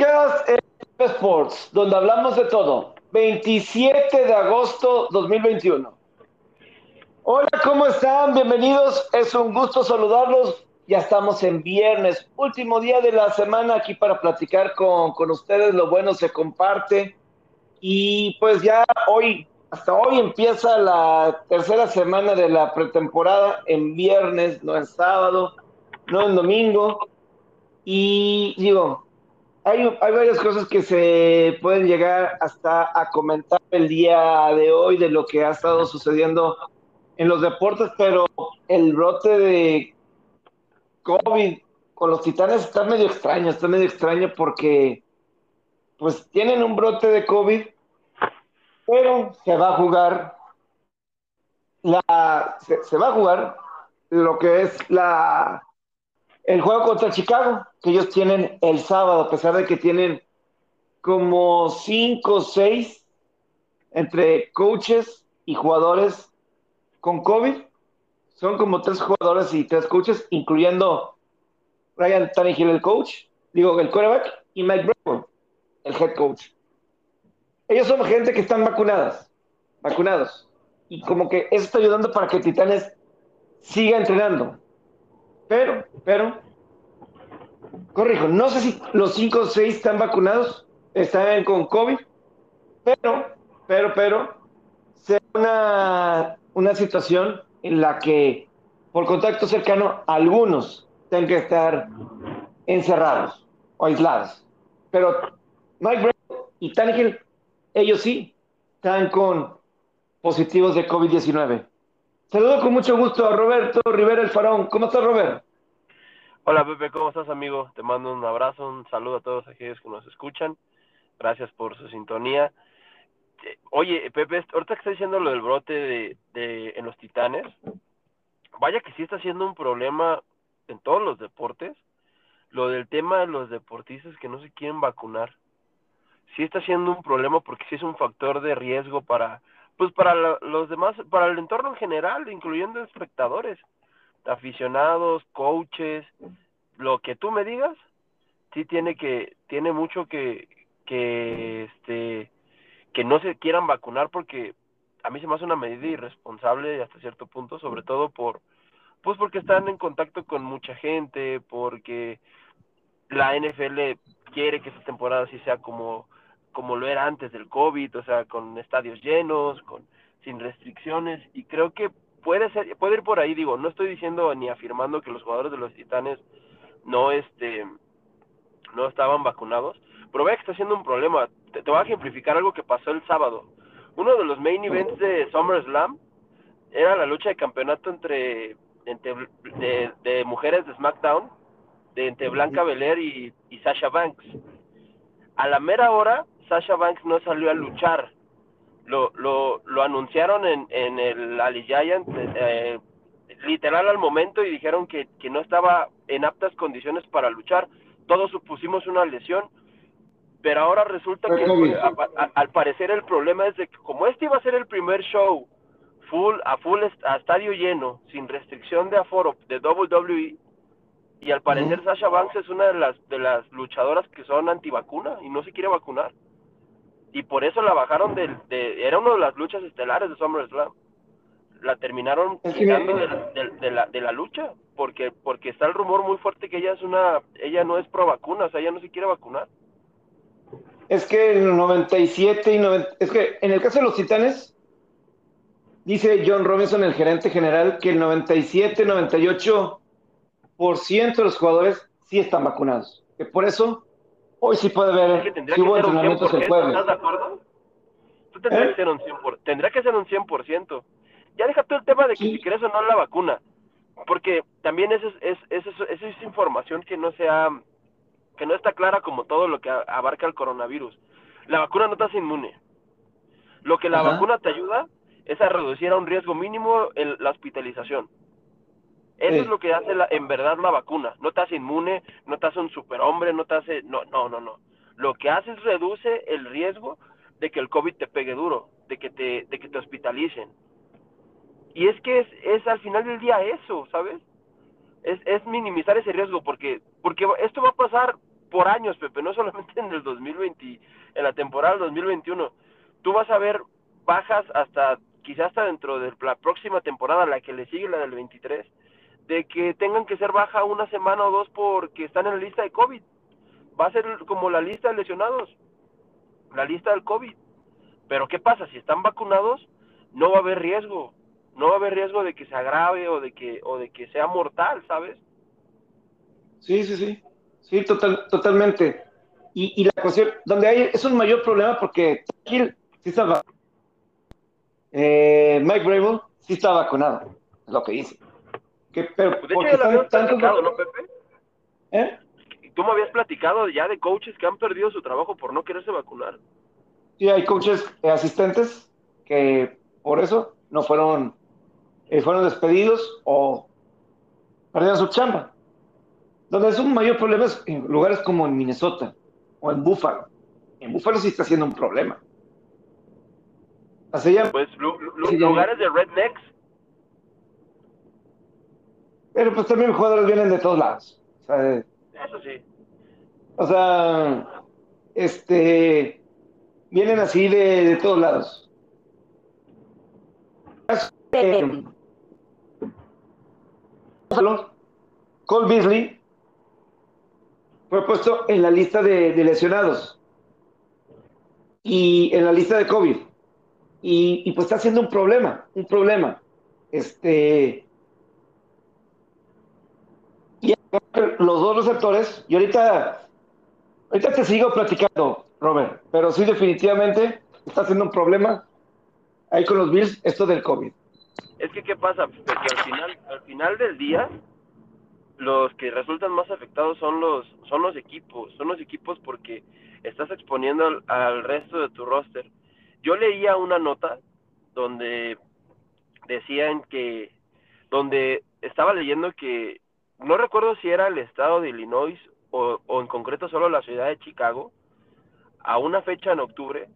Podcast Sports, donde hablamos de todo. 27 de agosto 2021. Hola, ¿cómo están? Bienvenidos. Es un gusto saludarlos. Ya estamos en viernes, último día de la semana aquí para platicar con, con ustedes. Lo bueno se comparte. Y pues ya hoy, hasta hoy empieza la tercera semana de la pretemporada en viernes, no en sábado, no en domingo. Y digo, hay, hay varias cosas que se pueden llegar hasta a comentar el día de hoy de lo que ha estado sucediendo en los deportes, pero el brote de COVID con los titanes está medio extraño, está medio extraño porque pues tienen un brote de COVID, pero se va a jugar la se, se va a jugar lo que es la el juego contra Chicago, que ellos tienen el sábado, a pesar de que tienen como cinco o seis entre coaches y jugadores con COVID. Son como tres jugadores y tres coaches, incluyendo Ryan Tannehill, el coach, digo, el quarterback, y Mike Brown, el head coach. Ellos son gente que están vacunadas, vacunados. Y como que eso está ayudando para que Titanes siga entrenando. Pero, pero, corrijo, no sé si los 5 o 6 están vacunados, están con COVID, pero, pero, pero, sea una, una situación en la que por contacto cercano algunos tengan que estar encerrados o aislados. Pero Mike Brown y Tannehill, ellos sí, están con positivos de COVID-19. Saludo con mucho gusto a Roberto Rivera el Farón. ¿Cómo estás, Robert? Hola, Pepe, ¿cómo estás, amigo? Te mando un abrazo, un saludo a todos aquellos que nos escuchan. Gracias por su sintonía. Eh, Oye, Pepe, ahorita que está diciendo lo del brote de, de en los Titanes, vaya que sí está siendo un problema en todos los deportes, lo del tema de los deportistas que no se quieren vacunar. Sí está siendo un problema porque sí es un factor de riesgo para pues para los demás, para el entorno en general, incluyendo espectadores, aficionados, coaches, lo que tú me digas, sí tiene que, tiene mucho que, que este, que no se quieran vacunar porque a mí se me hace una medida irresponsable hasta cierto punto, sobre todo por, pues porque están en contacto con mucha gente, porque la NFL quiere que esta temporada sí sea como como lo era antes del COVID, o sea, con estadios llenos, con sin restricciones y creo que puede ser puede ir por ahí, digo, no estoy diciendo ni afirmando que los jugadores de los Titanes no este no estaban vacunados, pero vea que está siendo un problema. Te, te voy a ejemplificar algo que pasó el sábado. Uno de los main events de SummerSlam era la lucha de campeonato entre, entre de, de mujeres de SmackDown, de entre Blanca Belair y, y Sasha Banks. A la mera hora, Sasha Banks no salió a luchar. Lo, lo, lo anunciaron en, en el Ali Giant, eh, literal al momento, y dijeron que, que no estaba en aptas condiciones para luchar. Todos supusimos una lesión, pero ahora resulta que a, a, al parecer el problema es de que como este iba a ser el primer show full a full a estadio lleno, sin restricción de aforo de WWE, y al parecer uh -huh. Sasha Banks es una de las de las luchadoras que son antivacuna y no se quiere vacunar. Y por eso la bajaron del de era una de las luchas estelares de SummerSlam. La terminaron quitando de, de, de, la de la lucha porque porque está el rumor muy fuerte que ella es una ella no es pro vacuna, o sea, ella no se quiere vacunar. Es que en el 97 y 90, es que en el caso de los Titanes dice John Robinson, el gerente general, que el 97, 98 por ciento de los jugadores sí están vacunados. Que por eso hoy sí puede haber que si hubo entrenamientos el jueves. ¿Estás de acuerdo? Tú tendrás ¿Eh? que ser un 100%, tendrá que ser un 100%. Ya deja tú el tema de que sí. si crees o no la vacuna, porque también eso es, es, es, es, es información que no sea que no está clara como todo lo que abarca el coronavirus. La vacuna no te hace inmune. Lo que la Ajá. vacuna te ayuda es a reducir a un riesgo mínimo el, la hospitalización. Eso sí. es lo que hace la, en verdad la vacuna. No te hace inmune, no te hace un superhombre, no te hace... No, no, no, no. Lo que hace es reduce el riesgo de que el COVID te pegue duro, de que te, de que te hospitalicen. Y es que es, es al final del día eso, ¿sabes? Es, es minimizar ese riesgo porque, porque esto va a pasar por años, Pepe, no solamente en el 2020, en la temporada del 2021. Tú vas a ver bajas hasta, quizás hasta dentro de la próxima temporada, la que le sigue, la del 23, de que tengan que ser baja una semana o dos porque están en la lista de COVID. Va a ser como la lista de lesionados, la lista del COVID. Pero ¿qué pasa? Si están vacunados, no va a haber riesgo. No va a haber riesgo de que se agrave o de que, o de que sea mortal, ¿sabes? Sí, sí, sí. Sí, total, totalmente. Y, y, la cuestión, donde hay, es un mayor problema porque Kill sí estaba. Eh, Mike Brable sí está vacunado, es lo que dice. Que, pero, de hecho, ya lo habías platicado, ¿no, Pepe? ¿Eh? Tú me habías platicado ya de coaches que han perdido su trabajo por no quererse vacunar. Sí, hay coaches eh, asistentes que por eso no fueron, eh, fueron despedidos o perdieron su chamba. Donde es un mayor problema es en lugares como en Minnesota o en Buffalo. En Buffalo sí está siendo un problema. Así ya, pues lugares de rednecks. Pero pues también jugadores vienen de todos lados. O sea, Eso sí. O sea, este, vienen así de, de todos lados. Eh, Cole Beasley fue puesto en la lista de, de, lesionados y en la lista de COVID. Y, y, pues está siendo un problema, un problema. Este. Y los dos receptores, y ahorita, ahorita te sigo platicando, Robert, pero sí, definitivamente está siendo un problema ahí con los Bills esto del COVID. Es que, ¿qué pasa? Porque al final, al final del día, los que resultan más afectados son los son los equipos, son los equipos porque estás exponiendo al, al, resto de tu roster. Yo leía una nota donde decían que donde estaba leyendo que no recuerdo si era el estado de Illinois o, o en concreto solo la ciudad de Chicago a una fecha en octubre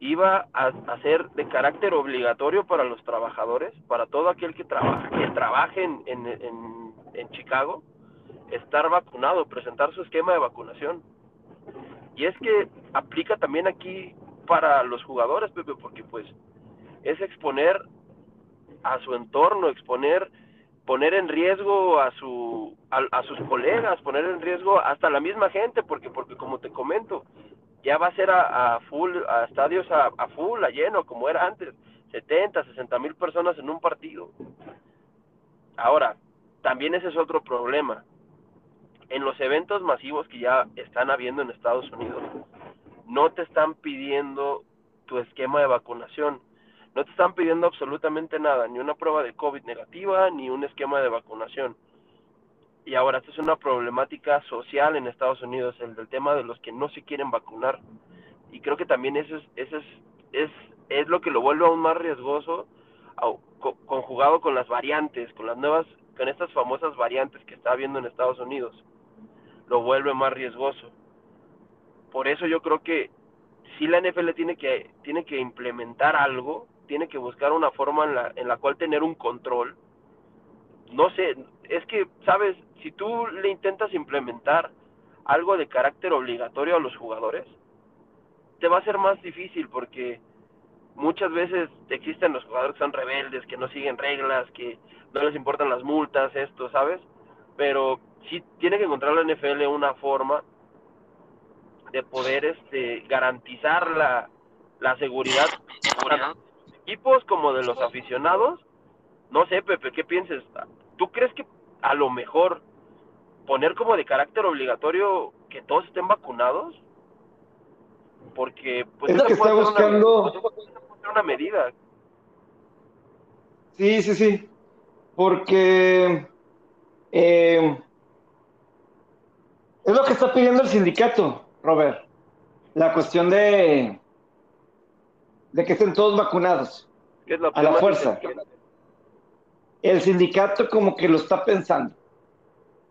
iba a, ser de carácter obligatorio para los trabajadores, para todo aquel que trabaje, que trabaje en, en, en, en, Chicago, estar vacunado, presentar su esquema de vacunación. Y es que aplica también aquí para los jugadores, Pepe, porque pues es exponer a su entorno, exponer, poner en riesgo a su a, a sus colegas, poner en riesgo hasta la misma gente, porque porque como te comento, ya va a ser a, full, a estadios a, a, full, a lleno, como era antes, 70, 60 mil personas en un partido. Ahora, también ese es otro problema. En los eventos masivos que ya están habiendo en Estados Unidos, no te están pidiendo tu esquema de vacunación. No te están pidiendo absolutamente nada, ni una prueba de COVID negativa, ni un esquema de vacunación y ahora esto es una problemática social en Estados Unidos, el del tema de los que no se quieren vacunar. Y creo que también eso es, eso es, es, es lo que lo vuelve aún más riesgoso, conjugado con las variantes, con las nuevas, con estas famosas variantes que está habiendo en Estados Unidos, lo vuelve más riesgoso. Por eso yo creo que si la NFL tiene que, tiene que implementar algo, tiene que buscar una forma en la, en la cual tener un control, no sé, es que, sabes, si tú le intentas implementar algo de carácter obligatorio a los jugadores, te va a ser más difícil porque muchas veces existen los jugadores que son rebeldes, que no siguen reglas, que no les importan las multas, esto, ¿sabes? Pero sí tiene que encontrar la NFL una forma de poder este garantizar la, la seguridad, seguridad. Equipos como de los aficionados. No sé, Pepe, ¿qué piensas? ¿Tú crees que a lo mejor poner como de carácter obligatorio que todos estén vacunados? Porque pues es lo que está buscando una, una medida. Sí, sí, sí. Porque eh, es lo que está pidiendo el sindicato, Robert. La cuestión de, de que estén todos vacunados. la a la fuerza. El sindicato como que lo está pensando.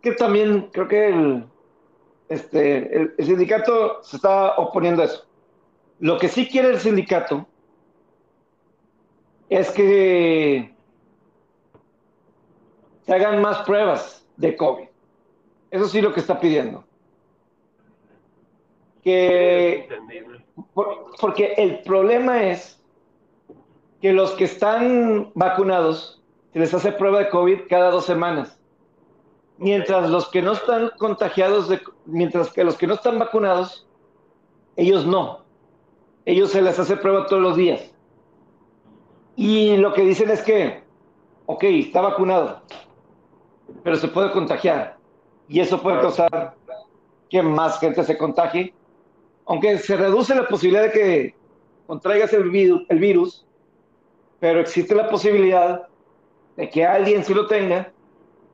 Que también creo que el, este, el, el, sindicato se está oponiendo a eso. Lo que sí quiere el sindicato es que se hagan más pruebas de COVID. Eso sí lo que está pidiendo. que porque el problema es que los que están vacunados se les hace prueba de COVID cada dos semanas. Mientras los que no están contagiados, de, mientras que los que no están vacunados, ellos no. Ellos se les hace prueba todos los días. Y lo que dicen es que, ok, está vacunado, pero se puede contagiar. Y eso puede causar que más gente se contagie aunque se reduce la posibilidad de que contraigas el virus, el virus, pero existe la posibilidad de que alguien sí lo tenga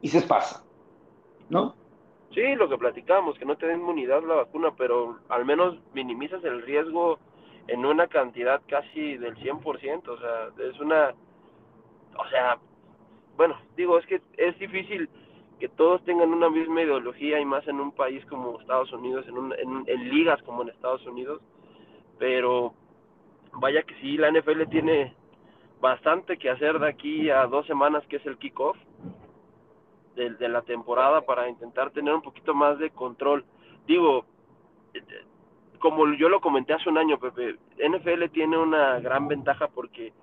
y se esparza, ¿no? Sí, lo que platicamos, que no te den inmunidad la vacuna, pero al menos minimizas el riesgo en una cantidad casi del 100%, o sea, es una, o sea, bueno, digo, es que es difícil que todos tengan una misma ideología y más en un país como Estados Unidos, en, en, ligas como en Estados Unidos, pero vaya que sí, la NFL tiene bastante que hacer de aquí a dos semanas que es el kickoff de, de la temporada para intentar tener un poquito más de control. Digo, como yo lo comenté hace un año, Pepe, NFL tiene una gran ventaja porque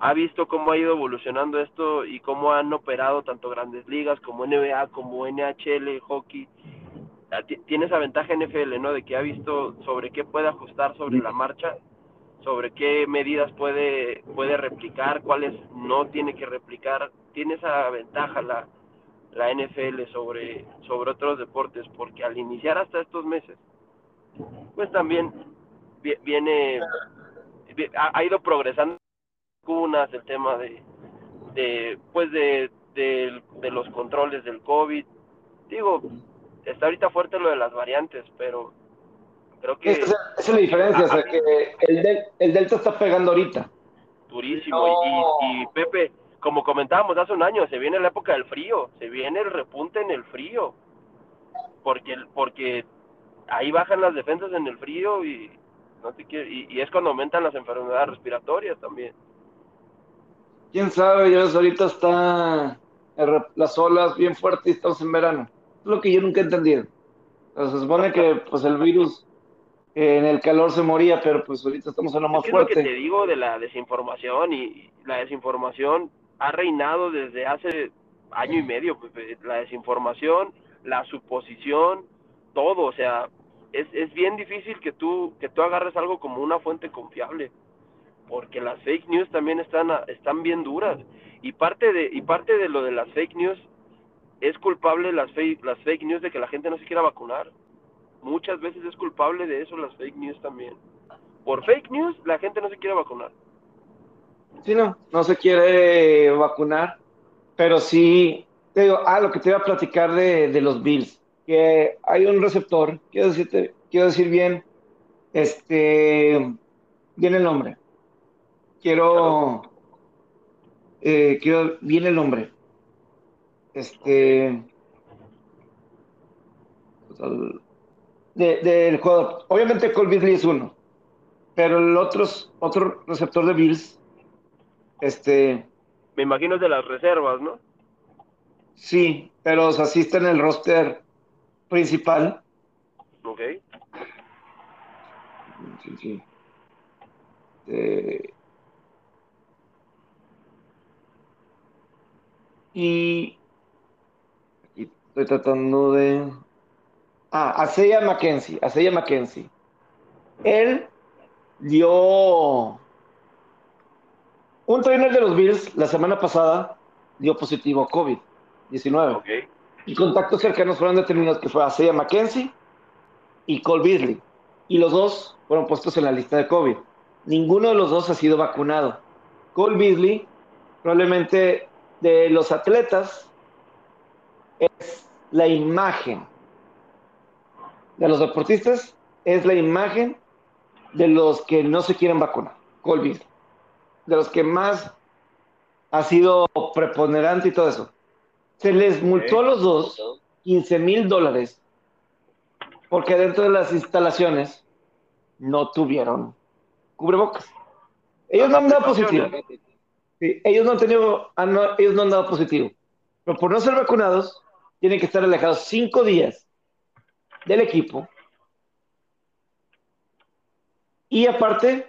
ha visto cómo ha ido evolucionando esto y cómo han operado tanto grandes ligas como NBA, como NHL, hockey. Ah, tiene esa ventaja NFL, ¿no? De que ha visto sobre qué puede ajustar sobre la marcha, sobre qué medidas puede, puede replicar, cuáles no tiene que replicar. Tiene esa ventaja la, la NFL sobre, sobre otros deportes, porque al iniciar hasta estos meses, pues también viene, ha ido progresando vacunas, el tema de, de pues de, de, los controles del COVID. Digo, está ahorita fuerte lo de las variantes, pero creo que... Esa, es la diferencia, o sea, que el, el Delta está pegando ahorita. Durísimo. Y, y, Pepe, como comentábamos hace un año, se viene la época del frío, se viene el repunte en el frío, porque, porque ahí bajan las defensas en el frío y, no te y, y es cuando aumentan las enfermedades respiratorias también quién sabe, ya ves, ahorita está las olas bien fuertes y estamos en verano. Es lo que yo nunca he entendido. se supone que pues el virus eh, en el calor se moría, pero pues ahorita estamos en lo más fuerte. Es lo que te digo de la desinformación y la desinformación ha reinado desde hace año y medio, pues, eh, la desinformación, la suposición, todo, o sea, es, es bien difícil que tú que tú agarres algo como una fuente confiable porque las fake news también están, están bien duras. Y parte, de, y parte de lo de las fake news es culpable las fake, las fake news de que la gente no se quiera vacunar. Muchas veces es culpable de eso las fake news también. Por fake news la gente no se quiere vacunar. Sí, no, no se quiere vacunar, pero sí, te digo, ah, lo que te iba a platicar de, de los Bills, que hay un receptor, quiero decirte, quiero decir bien, este, bien el nombre, quiero, eh, quiero, viene el nombre. Este, del jugador. Obviamente Cole Beasley es uno, pero el otro, otro receptor de Bills, este... Me imagino es de las reservas, ¿no? Sí, pero asiste en el roster principal. Ok. Sí, sí. Eh, Y estoy tratando de. Ah, Aseya Mackenzie. Aseya Mackenzie. Él dio. Un trainer de los Bills la semana pasada dio positivo a COVID-19. Y contactos cercanos fueron determinados que fue Aseya Mackenzie y Cole Beasley. Y los dos fueron puestos en la lista de COVID. Ninguno de los dos ha sido vacunado. Cole Beasley probablemente de los atletas es la imagen. De los deportistas es la imagen de los que no se quieren vacunar. De los que más ha sido preponderante y todo eso. Se les multó a los dos 15 mil dólares porque dentro de las instalaciones no tuvieron cubrebocas. Ellos no han dado positivo ellos no han tenido, ellos no han dado positivo. Pero por no ser vacunados, tienen que estar alejados cinco días del equipo Y aparte,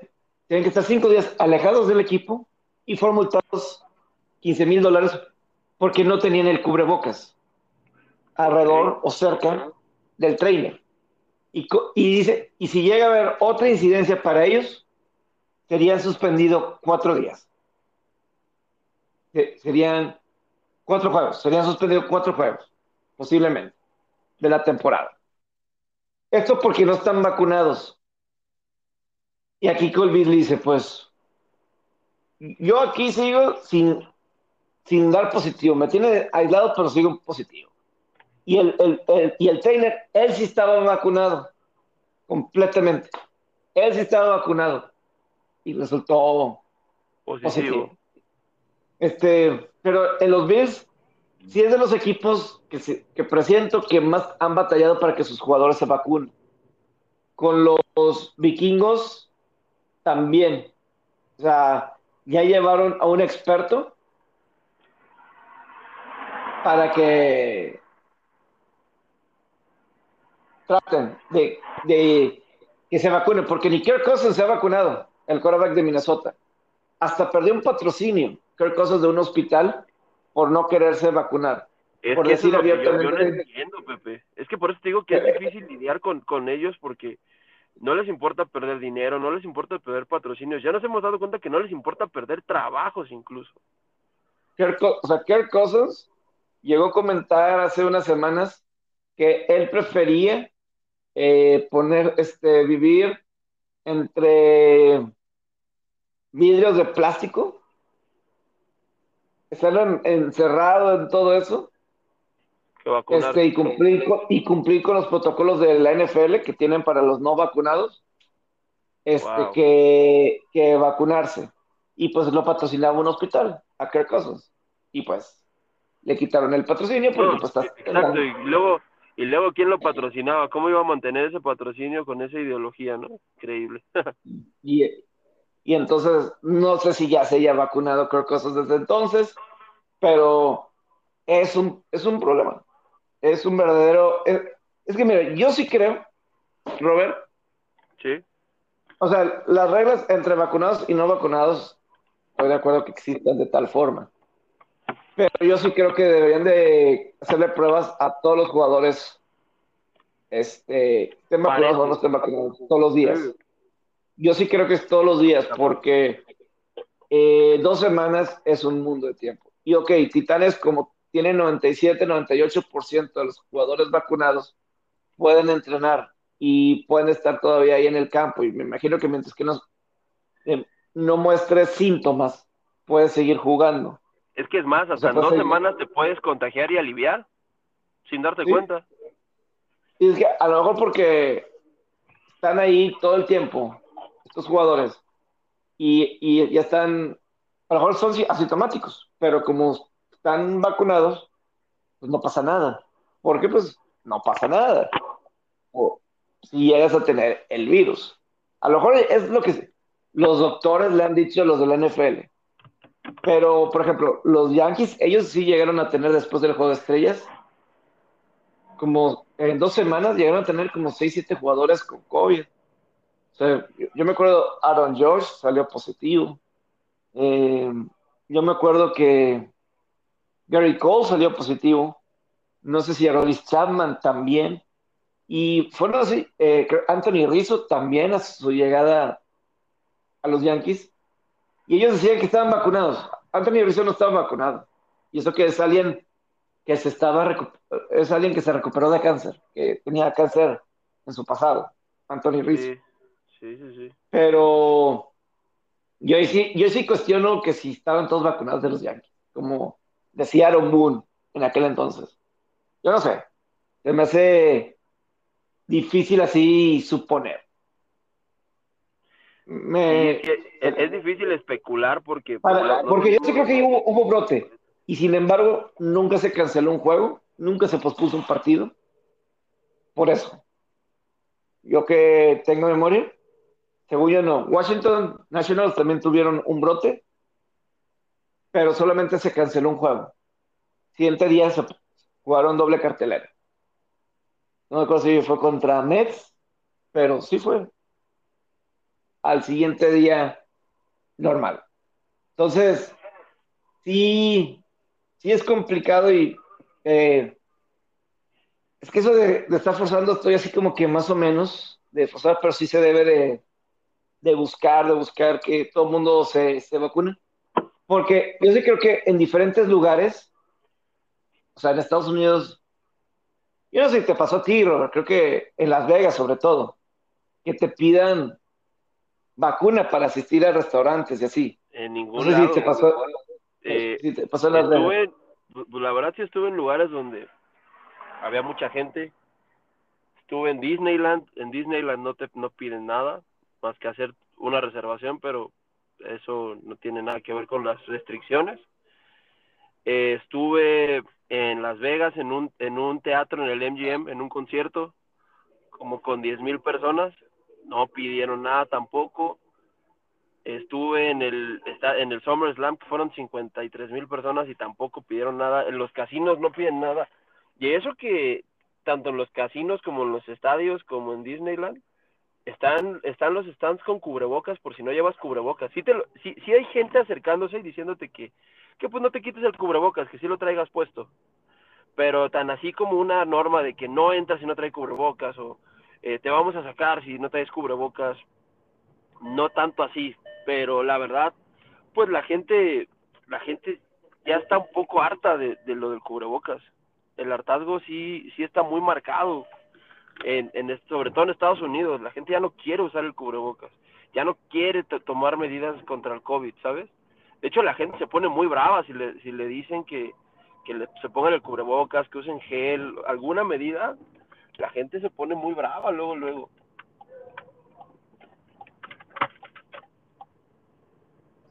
tienen que estar cinco días alejados del equipo y fueron multados 15 mil dólares porque no tenían el cubrebocas alrededor o cerca del trainer. Y, y, dice, y si llega a haber otra incidencia para ellos, serían suspendidos cuatro días. Serían cuatro juegos, serían suspendidos cuatro juegos, posiblemente, de la temporada. Esto porque no están vacunados. Y aquí Colby dice, pues, yo aquí sigo sin, sin dar positivo. Me tiene aislado, pero sigo positivo. Y el, el, y el trainer, él sí estaba vacunado, completamente. Él sí estaba vacunado. Y resultó positivo. Este, pero en los Bills, sí es de los equipos que, se, que presiento que más han batallado para que sus jugadores se vacunen. Con los vikingos, también. O sea, ya llevaron a un experto para que traten de, que se vacunen, porque ni Kirk Cousins se ha vacunado, el quarterback de Minnesota. Hasta perdió un patrocinio, Kirk Cousins, de un hospital por no quererse vacunar. Es por que decir yo, no entiendo, Pepe. Es que por eso te digo que es difícil lidiar con, con ellos porque no les importa perder dinero, no les importa perder patrocinios. Ya nos hemos dado cuenta que no les importa perder trabajos incluso. o sea, Kirk Cousins llegó a comentar hace unas semanas que él prefería eh, poner, este, vivir entre vidrios de plástico, estar encerrado en todo eso, este, y, cumplir con, y cumplir con los protocolos de la NFL que tienen para los no vacunados, este, que, que, vacunarse. Y pues lo patrocinaba un hospital, a Kirk Cousins. Y pues le quitaron el patrocinio porque pues está... Exacto, y luego, y luego quién lo patrocinaba, cómo iba a mantener ese patrocinio con esa ideología, ¿no? Increíble. y, y entonces, no sé si ya se haya vacunado Cousins desde entonces, pero es un, es un problema es un verdadero. Es, que, mira, yo sí creo, Robert. Sí. O sea, las reglas entre vacunados y no vacunados, estoy de acuerdo que existan de tal forma. Pero yo sí creo que deberían de hacerle pruebas a todos los jugadores, este, estén vacunados o no estén vacunados, todos los días. Yo sí creo que es todos los días, porque eh, dos semanas es un mundo de tiempo. Y ok, Titanes, como tiene 97, 98% de los jugadores vacunados pueden entrenar y pueden estar todavía ahí en el campo. Y me imagino que mientras que no, eh, no muestre síntomas, puede seguir jugando. Es que es más, hasta en dos semanas te puedes contagiar y aliviar sin darte cuenta. Y es que a lo mejor porque están ahí todo el tiempo, estos jugadores, y, y ya están, a lo mejor son asintomáticos, pero como están vacunados, pues no pasa nada. ¿Por qué? Pues no pasa nada. O si llegas a tener el virus. A lo mejor es lo que los doctores le han dicho a los de la NFL. Pero, por ejemplo, los Yankees, ellos sí llegaron a tener después del juego de estrellas, como en dos semanas llegaron a tener como 6, 7 jugadores con COVID. Yo, me acuerdo, Aaron George salió positivo. Eh, yo me acuerdo que Gary Cole salió positivo. No sé si Arolis Chapman también. Y fueron así, eh, Anthony Rizzo también a su llegada a los Yankees. Y ellos decían que estaban vacunados. Anthony Rizzo no estaba vacunado. Y eso que es alguien que se estaba es alguien que se recuperó de cáncer, que tenía cáncer en su pasado, Anthony Rizzo. Sí, sí. Pero yo sí, yo sí cuestiono que si estaban todos vacunados de los Yankees, como decía Aaron Boone en aquel entonces. Yo no sé, se me hace difícil así suponer. es, difícil especular porque... porque yo sí creo que hubo, hubo brote y sin embargo nunca se canceló un juego, nunca se pospuso un partido. Por eso. Yo que tengo memoria, según yo no. Washington Nationals también tuvieron un brote pero solamente se canceló un juego. Siguiente día jugaron doble cartelera. No me acuerdo si fue contra Mets, pero sí fue. al siguiente día normal. Entonces, sí, sí es complicado y eh, es que eso de, estar forzando, estoy así como que más o menos de forzar, pero sí se debe de, de buscar, de buscar que todo el mundo se, se vacune. Porque yo sí creo que en diferentes lugares, o sea, en Estados Unidos, yo no sé si te pasó a ti, Robert, creo que en Las Vegas sobre todo, que te pidan vacuna para asistir a restaurantes y así. En ningún lado. te pasó, eh, te pasó en Las Vegas. La verdad sí estuve en lugares donde había mucha gente. Estuve en Disneyland, en Disneyland no te no piden nada más que hacer una reservación, pero eso no tiene nada que ver con las restricciones. Eh, estuve en Las Vegas en un, en un teatro en el MGM, en un concierto, como con diez mil personas, no pidieron nada tampoco. Estuve en el, en el Summer Slam, que fueron 53 mil personas y tampoco pidieron nada. En los casinos no piden nada. Y eso que tanto en los casinos como en los estadios, como en Disneyland, están, están los stands con cubrebocas por si no llevas cubrebocas. Sí, te sí, hay gente acercándose y diciéndote que, que pues no te quites el cubrebocas, que sí lo traigas puesto. Pero tan así como una norma de que no entras si no traes cubrebocas o eh, te vamos a sacar si no traes cubrebocas, no tanto así. Pero la verdad, pues la gente, la gente ya está un poco harta de, de lo del cubrebocas. El hartazgo sí, sí está muy marcado en, en, sobre todo en Estados Unidos, la gente ya no quiere usar el cubrebocas, ya no quiere tomar medidas contra el COVID, ¿sabes? De hecho, la gente se pone muy brava si le, si le dicen que, que se pongan el cubrebocas, que usen gel, alguna medida, la gente se pone muy brava luego, luego.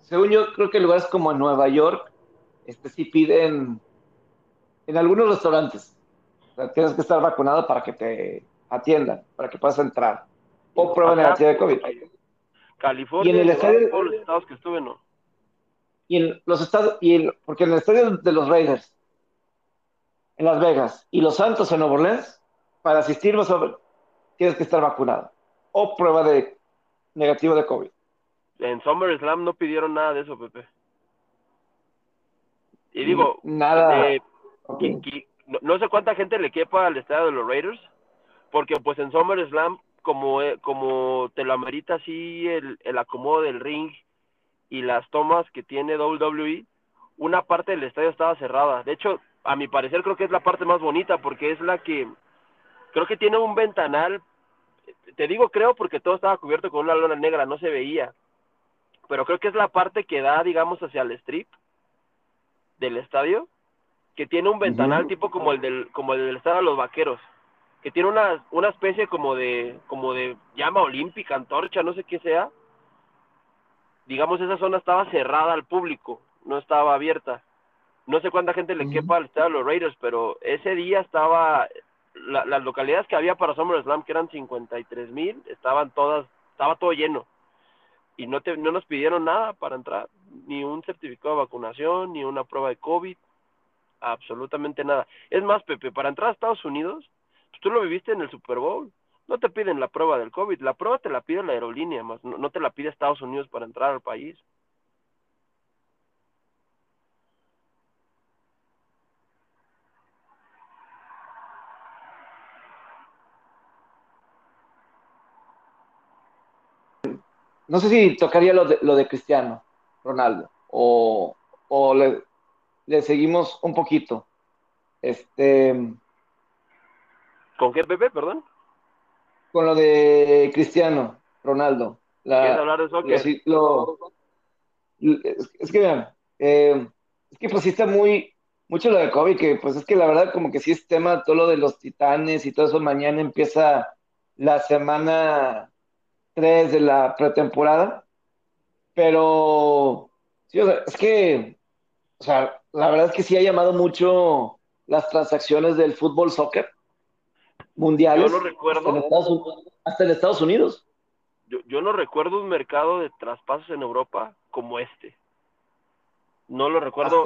Según yo, creo que lugares como en Nueva York, este sí piden en algunos restaurantes. tienes que estar vacunado para que te atiendan para que puedas entrar. O prueba negativa de COVID. California, y en el estadio, todos los estados que estuve, no. Y en los estados, y porque en el estadio de los Raiders, en Las Vegas, y los Santos en Nuevo Orleans, para asistir tienes que estar vacunado. O prueba de negativo de COVID. En Summer Slam no pidieron nada de eso, Pepe. Y digo, nada. Eh, no, no, sé cuánta gente le quepa al estadio de los Raiders, porque pues en SummerSlam, como, eh, como te lo amerita así el, el acomodo del ring y las tomas que tiene WWE, una parte del estadio estaba cerrada. De hecho, a mi parecer creo que es la parte más bonita porque es la que creo que tiene un ventanal. Te digo creo porque todo estaba cubierto con una lona negra, no se veía. Pero creo que es la parte que da, digamos, hacia el strip del estadio, que tiene un ventanal tipo como el del como el del estadio de los Vaqueros que tiene una, una especie como de, como de llama olímpica, antorcha, no sé qué sea. Digamos, esa zona estaba cerrada al público, no estaba abierta. No sé cuánta gente le quepa al estadio de los Raiders, pero ese día estaba, las localidades que había para SummerSlam, que eran 53 mil, estaban todas, estaba todo lleno. Y no, te, no nos pidieron nada para entrar, ni un certificado de vacunación, ni una prueba de COVID, absolutamente nada. Es más, Pepe, para entrar a Estados Unidos, tú lo viviste en el Super Bowl. No te piden la prueba del COVID, la prueba te la pide la aerolínea, más no, te la pide Estados Unidos para entrar al país. No sé si tocaría lo de, Cristiano Ronaldo o, o le seguimos un poquito. Este, ¿Con qué, Pepe, perdón? Con lo de Cristiano Ronaldo. ¿Quieres hablar de soccer? es, que, vean, eh, es que pues sí está muy, mucho lo de COVID, que pues es que la verdad como que sí es tema todo lo de los titanes y todo eso. Mañana empieza la semana 3 de la pretemporada. Pero, sí, o sea, es que, o sea, la verdad es que sí ha llamado mucho las transacciones del fútbol soccer mundiales. Yo no recuerdo. Hasta en Estados, Unidos. Yo, yo no recuerdo un mercado de traspasos en Europa como este. No lo recuerdo.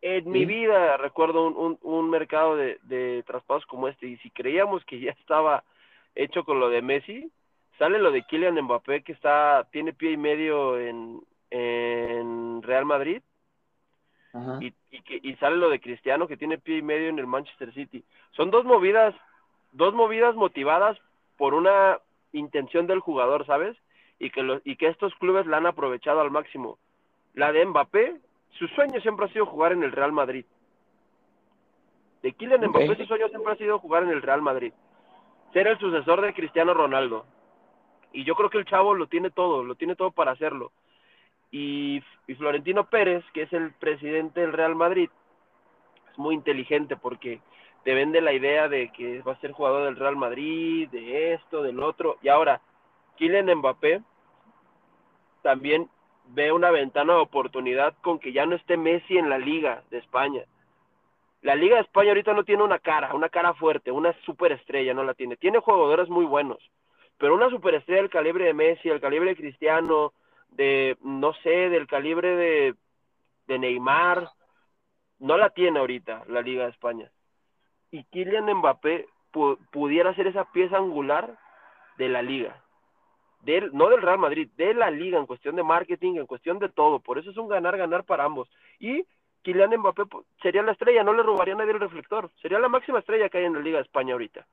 En mi vida recuerdo un, un, mercado de, de, traspasos como este. Y si creíamos que ya estaba hecho con lo de Messi, sale lo de Kylian Mbappé que está, tiene pie y medio en, en Real Madrid. Y, y, que, y sale lo de Cristiano que tiene pie y medio en el Manchester City. Son dos movidas, dos movidas motivadas por una intención del jugador, ¿sabes? Y que, lo, y que estos clubes la han aprovechado al máximo. La de Mbappé, su sueño siempre ha sido jugar en el Real Madrid. De Kylian Mbappé, su sueño siempre ha sido jugar en el Real Madrid. Ser el sucesor de Cristiano Ronaldo. Y yo creo que el chavo lo tiene todo, lo tiene todo para hacerlo. Y, y Florentino Pérez, que es el presidente del Real Madrid, es muy inteligente porque te vende la idea de que va a ser jugador del Real Madrid, de esto, del otro. Y ahora, Kylian Mbappé también ve una ventana de oportunidad con que ya no esté Messi en la liga de España. La liga de España ahorita no tiene una cara, una cara fuerte, una superestrella, no la tiene. Tiene jugadores muy buenos, pero una superestrella del calibre de Messi, del calibre de Cristiano, de, no sé, del calibre de, de Neymar, no la tiene ahorita la liga de España. Y Kylian Mbappé pudiera ser esa pieza angular de la liga del, no del Real Madrid, de la liga en cuestión de marketing, en cuestión de todo. Por eso es un ganar-ganar para ambos. Y Kylian Mbappé pues, sería la estrella, no le robaría a nadie el reflector. Sería la máxima estrella que hay en la Liga de España ahorita.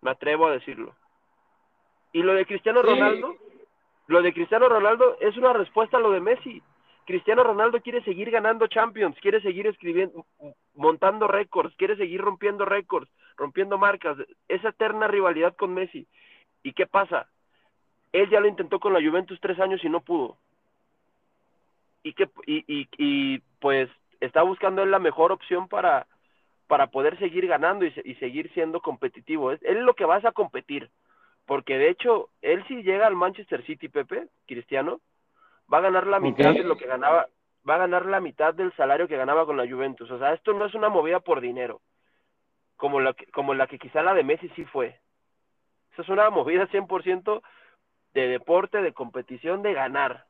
Me atrevo a decirlo. Y lo de Cristiano Ronaldo, lo de Cristiano Ronaldo es una respuesta a lo de Messi. Cristiano Ronaldo quiere seguir ganando Champions, quiere seguir escribiendo, montando récords, quiere seguir rompiendo récords, rompiendo marcas, esa eterna rivalidad con Messi. ¿Y qué pasa? Él ya lo intentó con la Juventus tres años y no pudo. Y, que, y, y, pues está buscando él la mejor opción para, para poder seguir ganando y, y seguir siendo competitivo. Él es lo que vas a competir. Porque de hecho, él si llega al Manchester City, Pepe, Cristiano, va a ganar la mitad de lo que ganaba, va a ganar la mitad del salario que ganaba con la Juventus. O sea, esto no es una movida por dinero, como la que, como la que quizá la de Messi sí fue. Esa es una movida 100% de deporte, de competición, de ganar.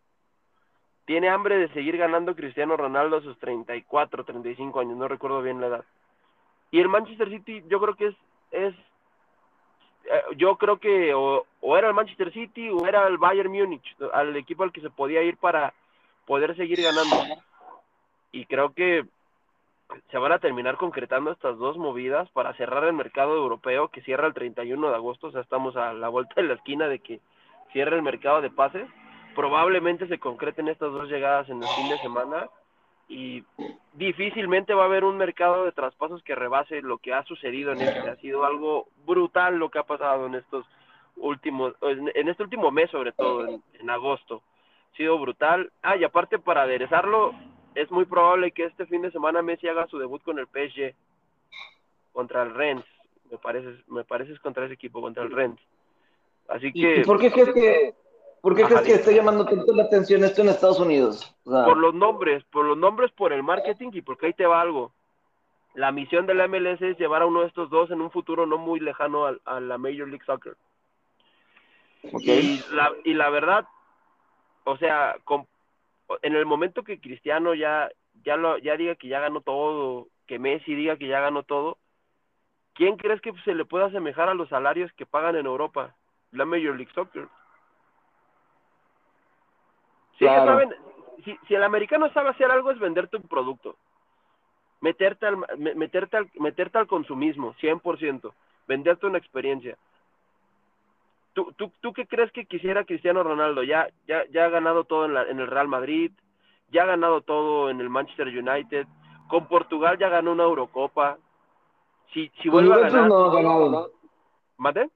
Tiene hambre de seguir ganando Cristiano Ronaldo a sus 34, 35 años, no recuerdo bien la edad. Y el Manchester City yo creo que es, es yo creo que o, o, era el Manchester City o era el Bayern Múnich, al equipo al que se podía ir para poder seguir ganando. Y creo que se van a terminar concretando estas dos movidas para cerrar el mercado europeo que cierra el 31 de agosto, o sea, estamos a la vuelta de la esquina de que cierre el mercado de pases. Probablemente se concreten estas dos llegadas en el fin de semana y difícilmente va a haber un mercado de traspasos que rebase lo que ha sucedido en este. Ha sido algo brutal lo que ha pasado en estos últimos, en este último mes sobre todo, en, en agosto. Ha sido brutal. Ah, y aparte para aderezarlo, es muy probable que este fin de semana Messi haga su debut con el PSG contra el Rennes. Me parece, me parece es contra ese equipo, contra el Rennes. Así que. ¿Y por qué crees que, por qué crees que está llamando tanto la atención esto en Estados Unidos? O sea, por los nombres, por los nombres, por el marketing y porque ahí te va algo. La misión de la MLS es llevar a uno de estos dos en un futuro no muy lejano a, a la Major League Soccer. Okay. Y, la, y la verdad, o sea, con, en el momento que Cristiano ya, ya, lo, ya diga que ya ganó todo, que Messi diga que ya ganó todo, ¿quién crees que se le pueda asemejar a los salarios que pagan en Europa? la Major League Soccer. Si, claro. saben, si, si, el americano sabe hacer algo es venderte un producto, meterte al, meterte al, meterte al consumismo, 100%, venderte una experiencia. ¿Tú, tú, ¿Tú qué crees que quisiera Cristiano Ronaldo? Ya, ya, ya ha ganado todo en, la, en el Real Madrid, ya ha ganado todo en el Manchester United, con Portugal ya ganó una Eurocopa. Si, si vuelve a ganar... No ha ganado, ¿no? ¿Mate?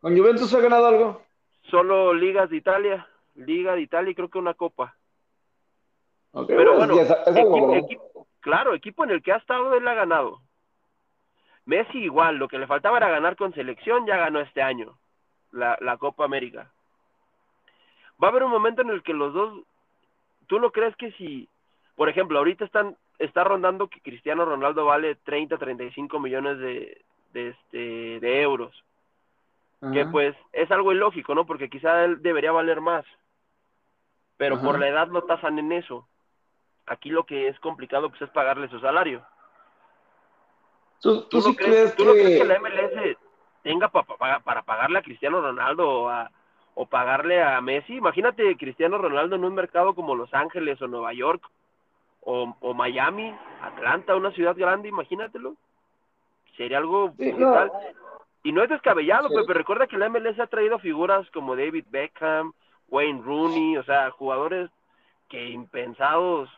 ¿Con Juventus ha ganado algo? Solo ligas de Italia, Liga de Italia y creo que una copa. Okay, Pero bueno, bueno, es, es equipo, equipo, claro, equipo en el que ha estado él ha ganado. Messi igual, lo que le faltaba era ganar con selección, ya ganó este año la, la Copa América. Va a haber un momento en el que los dos, ¿tú no crees que si, por ejemplo, ahorita están, está rondando que Cristiano Ronaldo vale 30, 35 millones de, de, este, de euros? Ajá. que pues es algo ilógico, ¿no? Porque quizá él debería valer más, pero Ajá. por la edad lo tasan en eso. Aquí lo que es complicado pues es pagarle su salario. ¿Tú, tú, ¿Tú, sí no, crees, crees ¿tú no que... crees que la MLS tenga pa, pa, para pagarle a Cristiano Ronaldo o a, o pagarle a Messi. Imagínate Cristiano Ronaldo en un mercado como Los Ángeles o Nueva York o, o Miami, Atlanta, una ciudad grande, imagínatelo. Sería algo brutal. Y no es descabellado, pero recuerda que la MLS ha traído figuras como David Beckham, Wayne Rooney, o sea, jugadores que impensados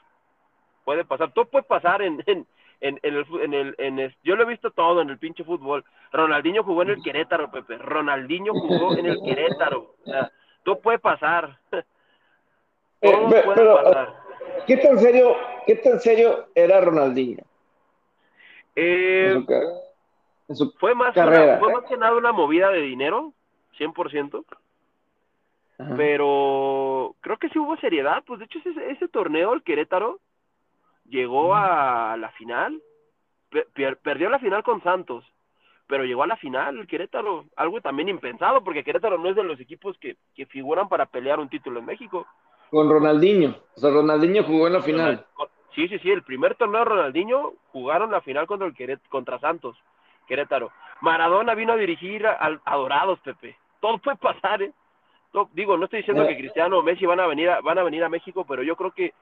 puede pasar. Todo puede pasar en, en, en, el, en, el, en el, yo lo he visto todo en el pinche fútbol. Ronaldinho jugó en el Querétaro, Pepe. Ronaldinho jugó en el Querétaro. O sea, todo puede pasar. Eh, todo puede pasar. ¿Qué tan serio, qué tan serio era Ronaldinho? Eh, fue más carrera. fue más que nada una movida de dinero, 100%. Pero creo que sí hubo seriedad. Pues de hecho, ese, ese torneo, el Querétaro, llegó a la final. perdió la final con Santos, pero llegó a la final el Querétaro. Algo también impensado, porque Querétaro no es de los equipos que, que figuran para pelear un título en México. Con Ronaldinho. O sea, Ronaldinho jugó en la final. Sí, sí, sí. El primer torneo de Ronaldinho jugaron la final contra, el contra Santos, Querétaro. Maradona vino a dirigir a, a Dorados, Pepe. Todo puede pasar, ¿eh? Digo, no estoy diciendo que Cristiano o Messi van a venir a, van a venir a México, pero yo creo que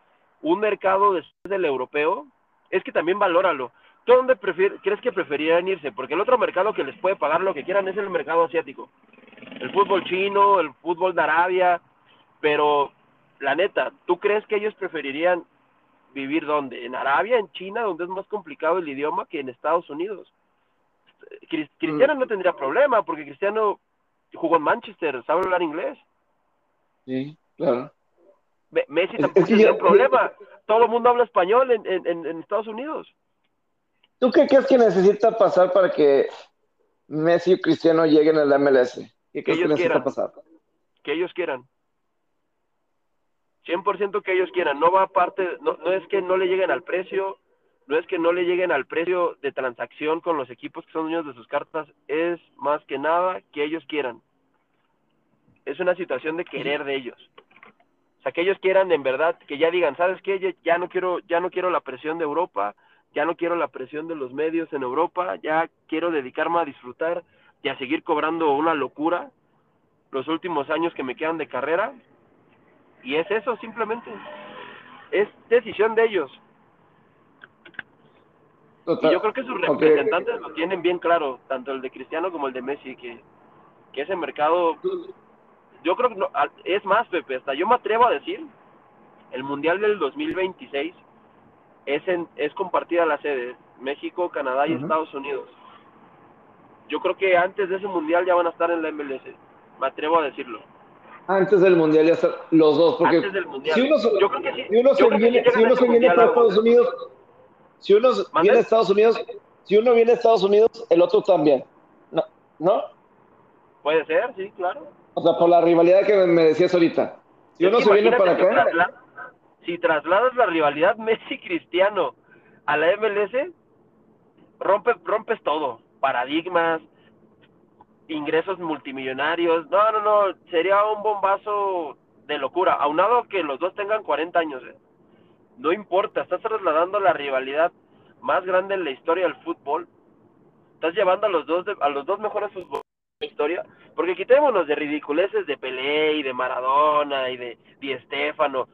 un mercado después del europeo es que también valóralo. ¿Tú dónde crees que preferirían irse? Porque el otro mercado que les puede pagar lo que quieran es el mercado asiático. El fútbol chino, el fútbol de Arabia, pero la neta, ¿tú crees que ellos preferirían vivir dónde? ¿En Arabia, en China, donde es más complicado el idioma que en Estados Unidos? Cristiano mm. no tendría problema, porque Cristiano jugó en Manchester, sabe hablar inglés. Sí, claro. Messi tampoco tiene un problema. Todo el mundo habla español en, en, en, Estados Unidos. ¿Tú qué crees que necesita pasar para que Messi y Cristiano lleguen al MLS? ¿Qué crees que, necesita quieran. pasar? Que ellos quieran. 100% que ellos quieran. No va aparte, no, no es que no le lleguen al precio, no es que no le lleguen al precio de transacción con los equipos que son dueños de sus cartas, es más que nada que ellos quieran. Es una situación de querer de ellos. O sea, que ellos quieran en verdad, que ya digan, ¿sabes qué? Ya no quiero, ya no quiero la presión de Europa, ya no quiero la presión de los medios en Europa, ya quiero dedicarme a disfrutar y a seguir cobrando una locura los últimos años que me quedan de carrera. Y es eso simplemente. Es decisión de ellos y yo creo que sus representantes lo tienen bien claro, tanto el de Cristiano como el de Messi, que, que ese mercado, yo creo que no, es más, Pepe, hasta yo me atrevo a decir, el Mundial del 2026 es, en, es compartida la sede, México, Canadá y Estados Unidos. Yo creo que antes de ese Mundial ya van a estar en la MLS, me atrevo a decirlo. Antes del Mundial ya están los dos, porque antes del mundial. si uno, yo creo que sí, si uno se viene, si uno se viene para Estados Unidos si uno viene a Estados Unidos, si uno viene a Estados Unidos, el otro también. ¿No? ¿No? Puede ser, sí, claro. O sea, por la rivalidad que me decías ahorita. Si uno se viene para acá. si trasladas la rivalidad Messi-Cristiano a la MLS, rompe, rompes todo. Paradigmas, ingresos multimillonarios. No, no, no. Sería un bombazo de locura. Aunado que los dos tengan 40 años. ¿eh? No importa, estás trasladando la rivalidad más grande en la historia del fútbol. Estás llevando a los dos a los dos mejores futbolistas de la historia, porque quitémonos de ridiculeces de Pelé y de Maradona y de Di Stefano.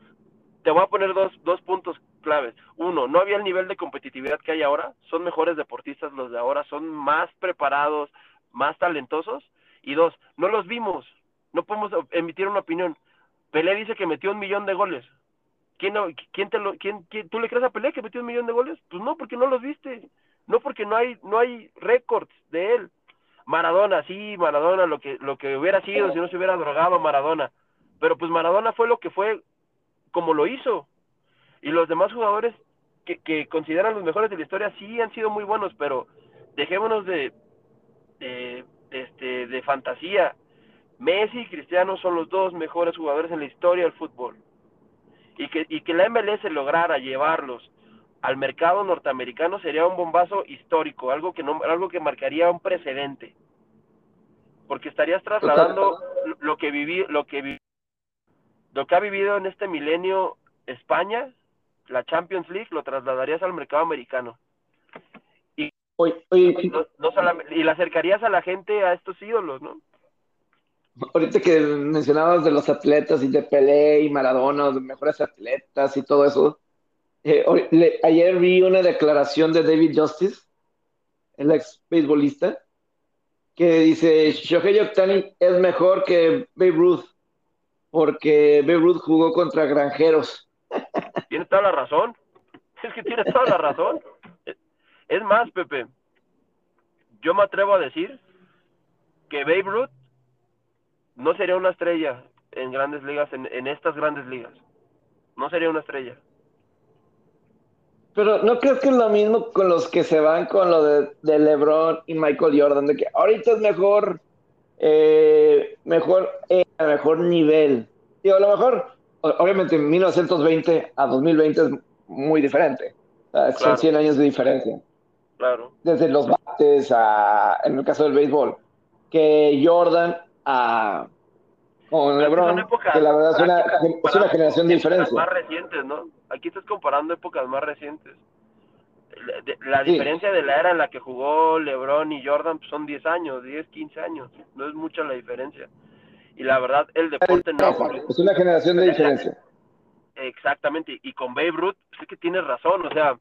Te voy a poner dos, dos puntos claves. Uno, no había el nivel de competitividad que hay ahora. Son mejores deportistas los de ahora, son más preparados, más talentosos. Y dos, no los vimos. No podemos emitir una opinión. Pelé dice que metió un millón de goles. ¿Quién, quién te lo, quién, ¿Tú le crees a Pelé que metió un millón de goles? Pues no, porque no los viste. No porque no hay, no hay récords de él. Maradona, sí, Maradona, lo que, lo que hubiera sido si no se hubiera drogado Maradona. Pero pues Maradona fue lo que fue como lo hizo. Y los demás jugadores que, consideran los mejores de la historia sí han sido muy buenos, pero dejémonos de, de, de, este, de fantasía. Messi y Cristiano son los dos mejores jugadores en la historia del fútbol y que, y que la MLS lograra llevarlos al mercado norteamericano sería un bombazo histórico, algo que no, algo que marcaría un precedente. Porque estarías trasladando lo que viví, lo que lo que ha vivido en este milenio España, la Champions League, lo trasladarías al mercado americano. Y, y le acercarías a la gente a estos ídolos, ¿no? Ahorita que mencionabas de los atletas y de Pelé y Maradona, los mejores atletas y todo eso, eh, ayer vi una declaración de David Justice, el ex beisbolista, que dice, Shohei Ohtani es mejor que Babe Ruth, porque Babe Ruth jugó contra granjeros. Tiene toda la razón, es que tiene toda la razón. Es más, Pepe, yo me atrevo a decir que Babe Ruth no sería una estrella en grandes ligas, en, estas grandes ligas. No sería una estrella. Pero no creo que es lo mismo con los que se van con lo de, LeBron y Michael Jordan, de que ahorita es mejor, eh, mejor, eh, mejor nivel. Digo, a lo mejor, obviamente, en 1920 a 2020 es muy diferente. Son 100 años de diferencia. Claro. Desde los bates a, en el caso del béisbol, que Jordan a con LeBron, que la verdad es una, es una generación de diferencia. Más recientes, ¿no? Aquí estás comparando épocas más recientes. La, diferencia de la era en la que jugó LeBron y Jordan pues, son 10 años, 10, 15 años. No es mucha la diferencia. Y la verdad, el deporte no. Es una generación de diferencia. Exactamente. Y con Babe Ruth, sí que tienes razón. O sea,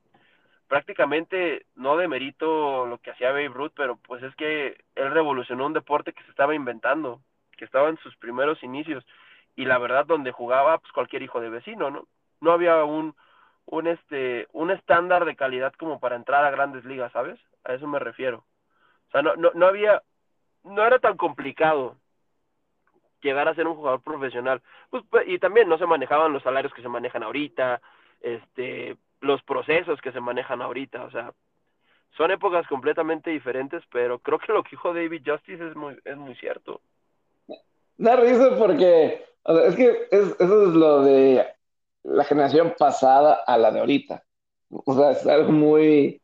prácticamente no de mérito lo que hacía Babe Ruth, pero pues es que él revolucionó un deporte que se estaba inventando, que estaba en sus primeros inicios y la verdad donde jugaba pues cualquier hijo de vecino, ¿no? No había un un este un estándar de calidad como para entrar a grandes ligas, ¿sabes? A eso me refiero. O sea, no no no había no era tan complicado llegar a ser un jugador profesional. Pues, y también no se manejaban los salarios que se manejan ahorita, este los procesos que se manejan ahorita, o sea, son épocas completamente diferentes, pero creo que lo que dijo David Justice es muy, es muy cierto. Da risa porque, es que eso es lo de la generación pasada a la de ahorita. O sea, es algo muy...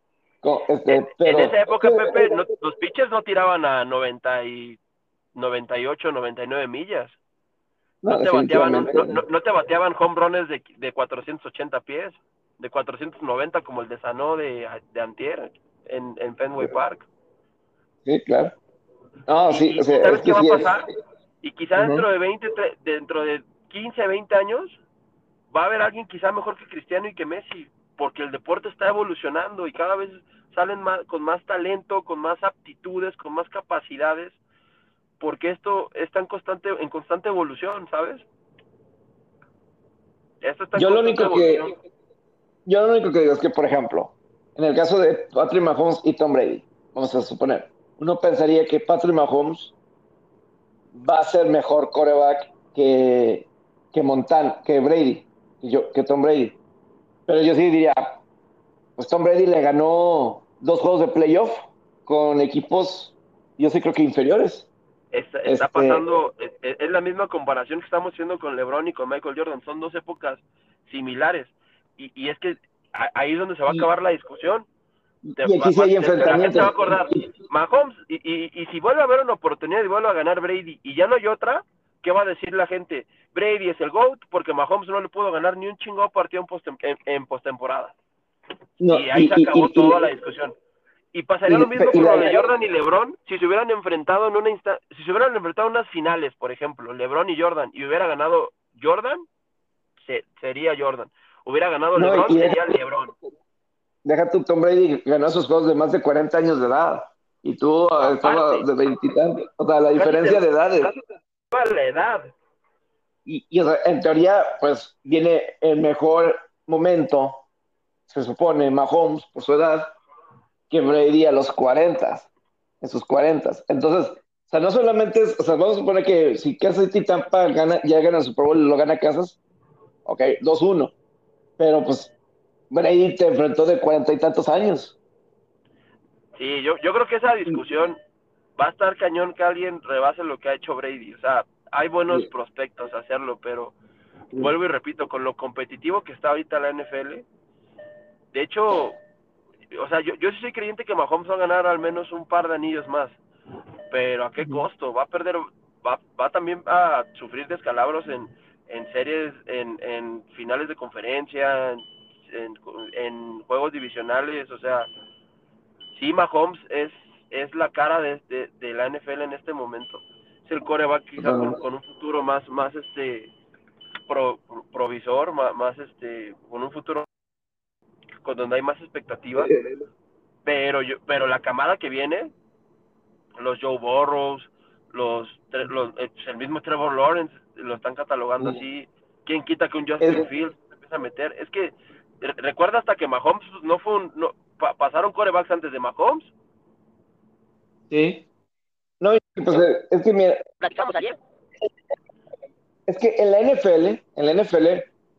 Este, en, esa época, Pepe, los pitchers no tiraban a 90 y 98, 99 millas. No, te, bateaban, no, no, te bateaban home runs de, de 480 pies de 490 como el de Sanó de, de Antier en, en Fenway Park. Sí, claro. No, sí, y, ¿Sabes qué va a pasar? Y quizá dentro de 20, dentro de 15, 20 años, va a haber alguien quizá mejor que Cristiano y que Messi, porque el deporte está evolucionando y cada vez salen más, con más talento, con más aptitudes, con más capacidades, porque esto está en constante, en constante evolución, ¿sabes? Esto está en Yo lo único que yo lo único que digo es que, por ejemplo, en el caso de Patrick Mahomes y Tom Brady, vamos a suponer, uno pensaría que Patrick Mahomes va a ser mejor coreback que, que Montan, que Brady, que, yo, que Tom Brady. Pero yo sí diría, pues Tom Brady le ganó dos juegos de playoff con equipos, yo sí creo que inferiores. Está, está este pasando, es, es, la misma comparación que estamos haciendo con LeBron y con Michael Jordan, son dos épocas similares y, y es que ahí es donde se va a acabar la discusión. y aquí sí hay va a acordar, Mahomes, y, y, y si vuelve a haber una oportunidad y vuelve a ganar Brady y ya no hay otra, ¿qué va a decir la gente? Brady es el GOAT porque Mahomes no le pudo ganar ni un chingo partido en, en, postemporada. No, y ahí se acabó toda la discusión. Y pasaría lo mismo con lo de Jordan y LeBron si se hubieran enfrentado en una insta si se hubieran enfrentado en unas finales, por ejemplo, LeBron y Jordan, y hubiera ganado Jordan, se, sería Jordan hubiera ganado LeBron, sería LeBron. Deja tu Tom Brady ganó esos juegos de más de 40 años de edad. Y tú estabas de veintitantos. O sea, la diferencia de edades. La edad. Y, y en teoría, pues viene el mejor momento, se supone, Mahomes, por su edad, que Brady a los 40, en sus 40. Entonces, o sea, no solamente es, o sea, vamos a suponer que si Kansas City Tampa gana, ya gana el Super Bowl y lo gana Kansas, ok, 2-1 pero pues Brady te enfrentó de cuarenta y tantos años. Sí, yo, yo creo que esa discusión va a estar cañón que alguien rebase lo que ha hecho Brady. O sea, hay buenos prospectos a hacerlo, pero vuelvo y repito, con lo competitivo que está ahorita la NFL, de hecho, o sea, yo, yo sí soy creyente que Mahomes va a ganar al menos un par de anillos más, pero ¿a qué costo? Va a perder, va, va también a sufrir descalabros en, en series, en, en finales de conferencia, en, en, juegos divisionales, o sea, sí, Mahomes es, es la cara de, de, la NFL en este momento. es el coreback quizá con, un futuro más, más este provisor, más, más, este, con un futuro con donde hay más expectativas. Pero yo, pero la camada que viene, los Joe Burrows, los, los eh, el mismo Trevor Lawrence lo están catalogando así. ¿Quién quita que un Justin Fields se empiece a meter? Es que recuerda hasta que Mahomes pues, no fue un no, pasaron corebacks antes de Mahomes. Sí. No, pues, es que mira, ayer. Es que en la NFL, en la NFL,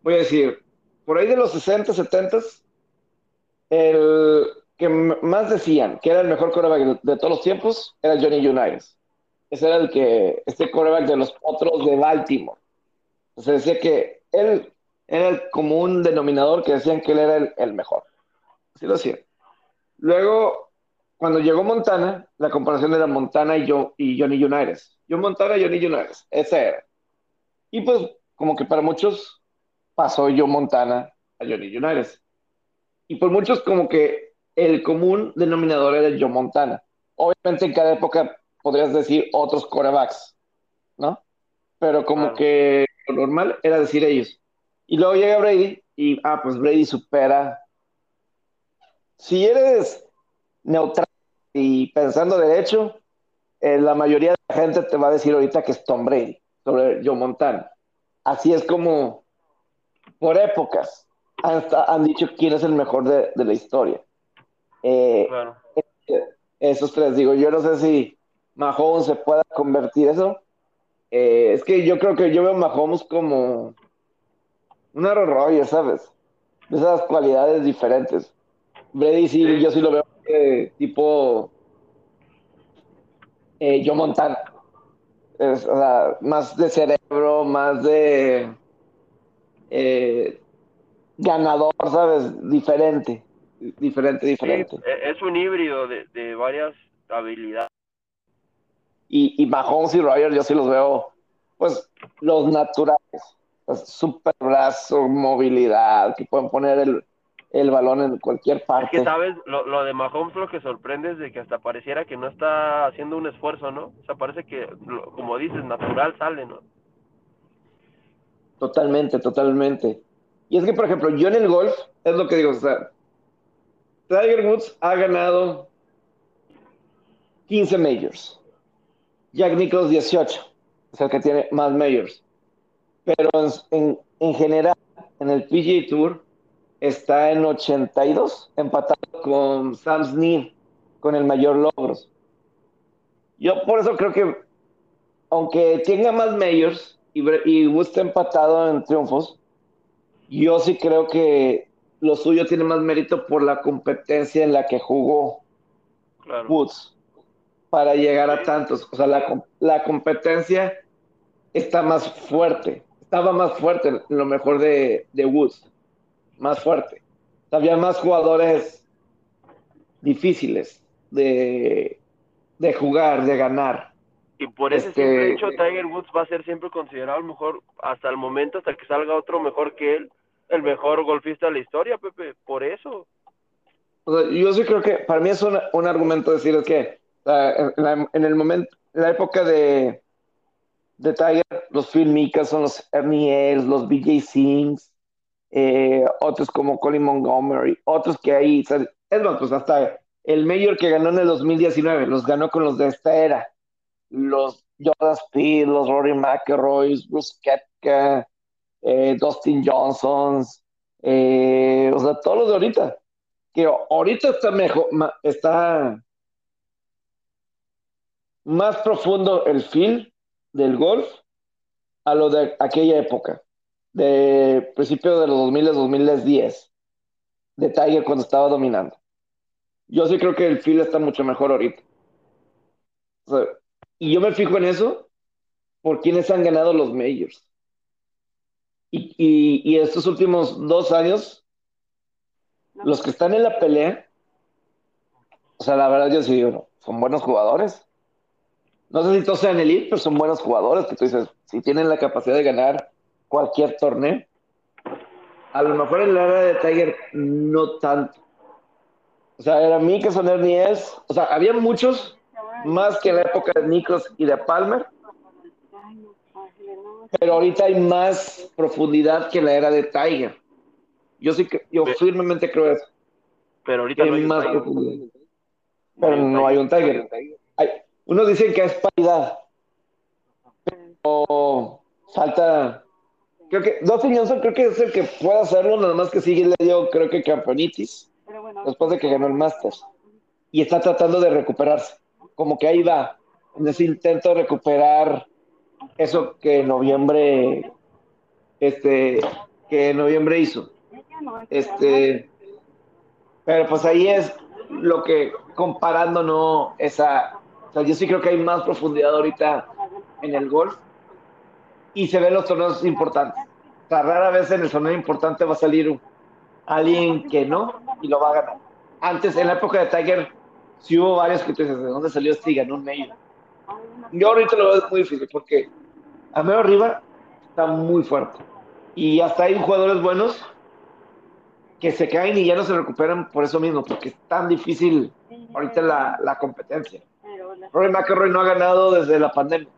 voy a decir, por ahí de los 60, 70, el que más decían que era el mejor coreback de, todos los tiempos era Johnny Unitas. Ese era el que, este coreback de los otros de Baltimore. Se decía que él era el común denominador que decían que él era el, mejor. Así lo decían. Luego, cuando llegó Montana, la comparación era Montana y, yo, y Johnny Unitas. Yo Montana Johnny Unitas. Ese era. Y pues, como que para muchos pasó yo Montana a Johnny Unitas. Y por muchos, como que el común denominador era Joe Montana. Obviamente, en cada época podrías decir otros corebacks, ¿no? Pero como que lo normal era decir ellos. Y luego llega Brady y, ah, pues Brady supera. Si eres neutral y pensando derecho, eh, la mayoría de la gente te va a decir ahorita que es Tom Brady sobre Joe Montana. Así es como, por épocas, han, dicho quién es el mejor de, la historia. Eh, esos tres, digo, yo no sé si Mahomes se pueda convertir eso. Eh, es que yo creo que yo veo a Mahomes como un Aaron ¿sabes? De esas cualidades diferentes. Brady sí, yo sí lo veo eh, tipo eh, Joe Montana. Es, o sea, más de cerebro, más de eh, ganador, ¿sabes? Diferente. Diferente, diferente. Es un híbrido de, de varias habilidades. Y, y Mahomes y Rogers yo sí los veo, pues, los naturales super brazo, movilidad, que pueden poner el, el balón en cualquier parte. Es que, ¿sabes? Lo, lo de Mahomes lo que sorprende es de que hasta pareciera que no está haciendo un esfuerzo, ¿no? O sea, parece que, como dices, natural sale, ¿no? Totalmente, totalmente. Y es que, por ejemplo, yo en el golf, es lo que digo, o sea, Tiger Woods ha ganado 15 majors. Jack Nicklaus 18, es el que tiene más majors. Pero en, en general, en el PGA Tour está en 82, empatado con Sam Snead, con el mayor logros. Yo por eso creo que, aunque tenga más majors y, y esté empatado en triunfos, yo sí creo que lo suyo tiene más mérito por la competencia en la que jugó Woods para llegar a tantos. O sea, la, la competencia está más fuerte estaba más fuerte lo mejor de, de Woods, más fuerte. Había más jugadores difíciles de, de jugar, de ganar. Y por ese este, hecho, Tiger Woods va a ser siempre considerado el mejor, hasta el momento, hasta que salga otro mejor que él, el mejor golfista de la historia, Pepe, por eso. yo sí creo que para mí es un, argumento decir que en, en, el momento, en la época de, de Tiger, los Phil son los Ernie Els, los BJ Sings, eh, otros como Colin Montgomery, otros que ahí, es más, pues hasta el mayor que ganó en el 2019, los ganó con los de esta era, los Jordan Speed, los Rory McIlroy, Bruce Ketka, eh, Dustin Johnson, eh, o sea, todos los de ahorita, que ahorita está mejor, está más profundo el feel del golf a lo de aquella época, de principio de los 2000, 2010, de Tiger cuando estaba dominando. Yo sí creo que el feel está mucho mejor ahorita. y yo me fijo en eso por quienes han ganado los majors. Y, y, estos últimos dos años, los que están en la pelea, o sea, la verdad yo sí digo, son buenos jugadores. No sé si todos sean elite, pero son buenos jugadores que tú dices, si tienen la capacidad de ganar cualquier torneo. A lo mejor en la era de Tiger no tanto. O sea, era Mickelson, Ernie es, o sea, había muchos más que en la época de Nicklaus y de Palmer, pero ahorita hay más profundidad que la era de Tiger. Yo sí que, yo firmemente creo eso. Pero ahorita no hay más profundidad. Pero no hay un Tiger. Hay, unos dicen que es paridad. Pero falta. Creo que Dustin Johnson creo que es el que puede hacerlo, nada más que sigue le dio, creo que campeonitis, después de que ganó el Masters. Y está tratando de recuperarse. Como que ahí va, en ese intento de recuperar eso que en noviembre, este, que en noviembre hizo. Este, pero pues ahí es lo que comparando no esa, o sea, yo sí creo que hay más profundidad ahorita en el golf y se ven los torneos importantes. O sea, rara vez en el torneo importante va a salir alguien que no y lo va a ganar. Antes, en la época de Tiger, sí hubo varios que dices, ¿de dónde salió este y ganó un medio? Yo ahorita lo veo muy difícil porque a medio arriba está muy fuerte. Y hasta hay jugadores buenos que se caen y ya no se recuperan por eso mismo, porque es tan difícil ahorita la, la competencia. Rory McIlroy no ha ganado desde la pandemia.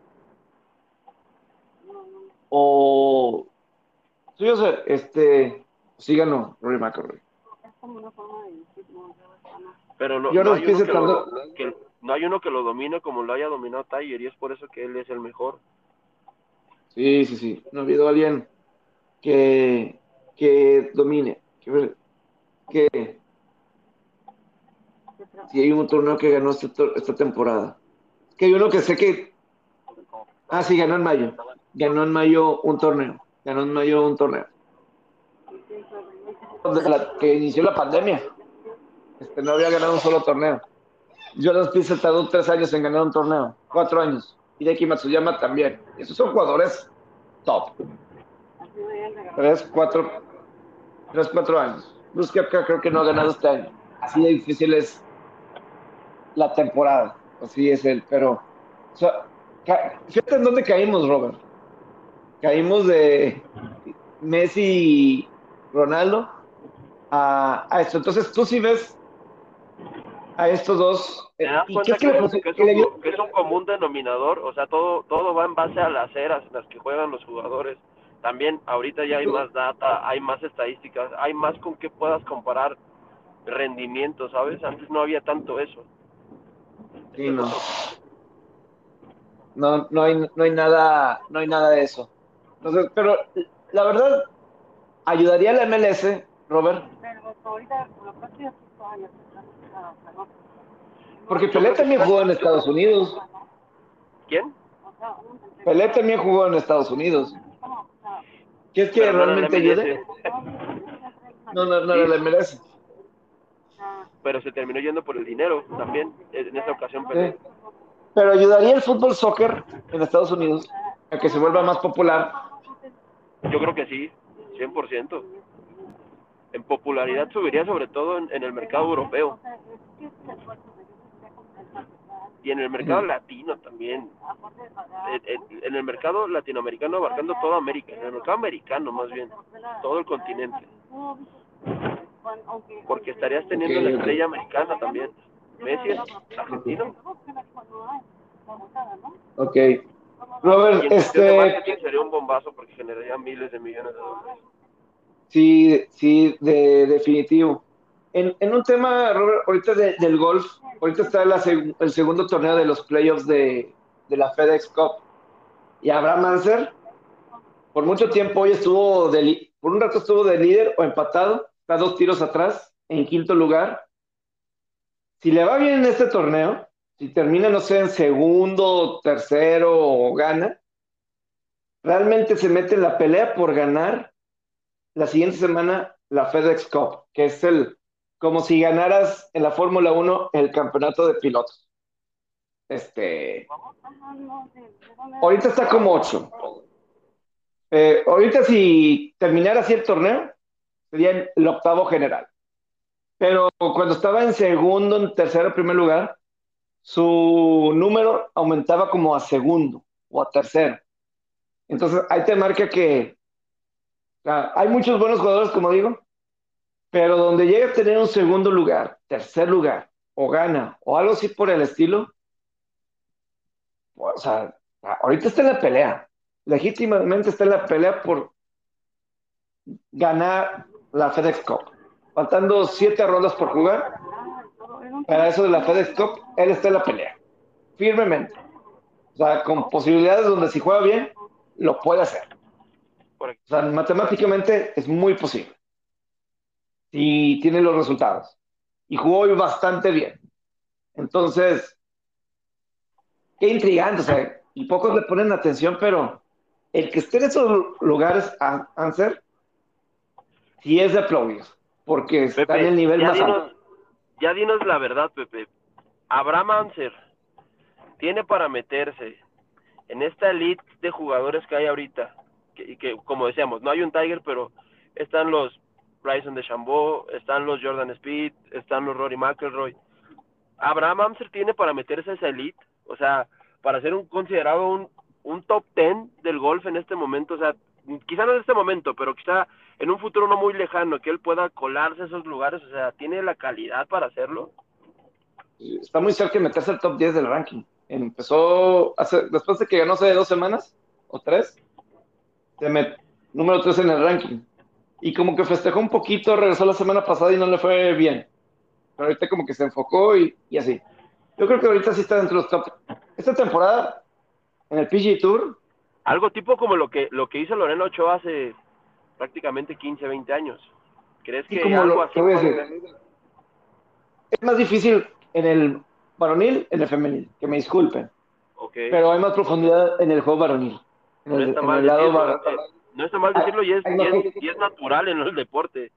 O sí, yo sé, este sí ganó Rory McIlroy. Pero no, no, hay uno que lo, que, no hay uno que lo domine como lo haya dominado Tiger y es por eso que él es el mejor. Sí, sí, sí. No ha habido alguien que, que domine que, si hay un torneo que ganó este esta, temporada. Que hay uno que sé que. Ah, sí, ganó en mayo. Ganó en mayo un torneo. Ganó en mayo un torneo. que inició la pandemia. Este, no había ganado un solo torneo. Jordan Spieth tardó tres años en ganar un torneo. Cuatro años. Y Hideki Matsuyama también. Esos son jugadores top. Tres, cuatro, tres, cuatro años. Luz creo que no ha ganado este año. Así de difícil es la temporada. Así es él. Pero, fíjate en dónde caímos, Robert. Caímos de Messi y Ronaldo a, esto. Entonces, tú sí ves a estos dos. ¿Te das cuenta que, es un, común denominador? O sea, todo, todo va en base a las eras en las que juegan los jugadores también ahorita ya hay más data, hay más estadísticas, hay más con que puedas comparar rendimiento, ¿sabes? Antes no había tanto eso. Sí, no. No, no hay, no hay nada, no hay nada de eso. Entonces, pero la verdad, ayudaría a la MLS, Robert. Porque Pelé también jugó en Estados Unidos. ¿Quién? Pelé también jugó en Estados Unidos. ¿Qué es que realmente ayude? No, no, no, le merece. Pero se terminó yendo por el dinero también, en esta ocasión. Pero, pero ayudaría el fútbol soccer en Estados Unidos a que se vuelva más popular. Yo creo que sí, 100%. En popularidad subiría sobre todo en, en el mercado europeo y en el mercado latino también. En, el mercado latinoamericano abarcando toda América, en el mercado americano más bien, todo el continente. Porque estarías teniendo la estrella americana también. Messi es argentino. Ok. Robert, este... sería un bombazo porque generaría miles de millones de dólares. Sí, sí, de definitivo. En, en un tema, Robert, ahorita del golf, ahorita está el segundo torneo de los playoffs de, de la FedEx Cup. Y Abraham Manser, por mucho tiempo hoy estuvo, de, por un rato estuvo de líder o empatado, está dos tiros atrás, en quinto lugar. Si le va bien en este torneo, si termina, no sé, en segundo, tercero gana, realmente se mete en la pelea por ganar la siguiente semana la FedEx Cup, que es el como si ganaras en la Fórmula 1 el campeonato de pilotos. Este. Ahorita está como 8. Eh, ahorita, si terminara así el torneo, sería el octavo general. Pero cuando estaba en segundo, en tercero, primer lugar, su número aumentaba como a segundo o a tercero. Entonces, ahí te marca que hay muchos buenos jugadores, como digo, pero donde llega a tener un segundo lugar, tercer lugar, o gana, o algo así por el estilo, o sea, ahorita está en la pelea. legítimamente está en la pelea por ganar la FedEx Cup. Faltando siete rondas por jugar, para eso de la FedEx Cup, él está en la pelea, firmemente. O sea, con posibilidades donde si juega bien, lo puede hacer. O sea, matemáticamente es muy posible. Y tiene los resultados. Y jugó hoy bastante bien. Entonces, qué intrigante. O sea, y pocos le ponen atención, pero el que esté en esos lugares, Anser, sí es de aplaudir. Porque está en el nivel más alto. Ya dinos la verdad, Pepe. Abraham Anser tiene para meterse en esta elite de jugadores que hay ahorita, que, que como decíamos, no hay un Tiger, pero están los Bryson de Chambó, están los Jordan Speed, están los Rory McElroy. Abraham Amser tiene para meterse a esa elite, o sea, para ser un considerado un, un top ten del golf en este momento, o sea, quizá no en este momento, pero quizá en un futuro no muy lejano, que él pueda colarse a esos lugares, o sea, tiene la calidad para hacerlo. Está muy cerca de meterse al top 10 del ranking. Empezó, hace, después de que ganó hace dos semanas o tres, se número 3 en el ranking. Y como que festejó un poquito, regresó la semana pasada y no le fue bien. Pero ahorita como que se enfocó y, y así. Yo creo que ahorita sí está dentro de los top. Esta temporada, en el PG Tour. Algo tipo como lo que, lo que hizo Lorena Ochoa hace prácticamente 15, 20 años. ¿Crees que algo así? Es más difícil en el varonil, en el femenil, que me disculpen. Pero hay más profundidad en el juego varonil. no, está mal decirlo, y, es, y, es, natural en el deporte.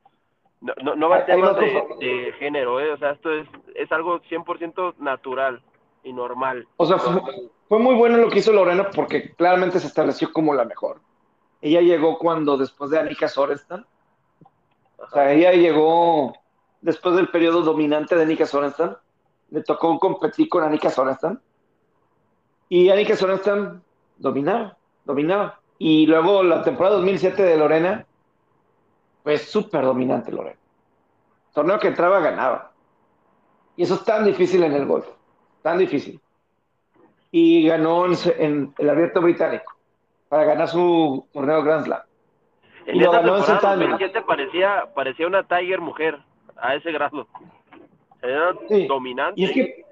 No, no, no va a temas de, de, género, ¿eh? o sea, esto es, es algo 100% natural y normal. O sea, fue, muy bueno lo que hizo Lorena porque claramente se estableció como la mejor. Ella llegó cuando, después de Anika Sorensen, o sea, ella llegó después del periodo dominante de Anika Sorensen, le tocó competir con Anika Sorensen, y Anika Sorensen dominaba, dominaba. Y luego la temporada 2007 de Lorena, fue súper dominante Lorena. Torneo que entraba, ganaba. Y eso es tan difícil en el golf, tan difícil. Y ganó en, el abierto británico para ganar su torneo Grand Slam. y lo ganó en ¿Qué te parecía? Parecía una Tiger mujer a ese grado. Era dominante. Y es que,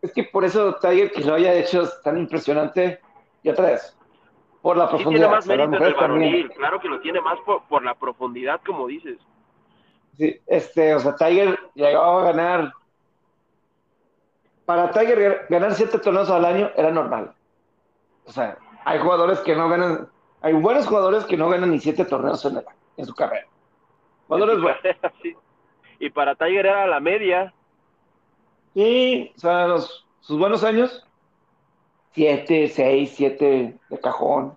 es que por eso Tiger que lo haya hecho tan impresionante. Y otra vez, por la profundidad. tiene más mérito el varonil, claro que lo tiene más por, por, la profundidad, como dices. Sí, este, o sea, Tiger llegó a ganar. Para Tiger ganar siete torneos al año era normal. O sea, hay jugadores que no ganan, hay buenos jugadores que no ganan ni siete torneos en, en su carrera. Jugadores buenos. Y para Tiger era la media. Sí, o sea, los, sus buenos años 7, 6, 7 de cajón.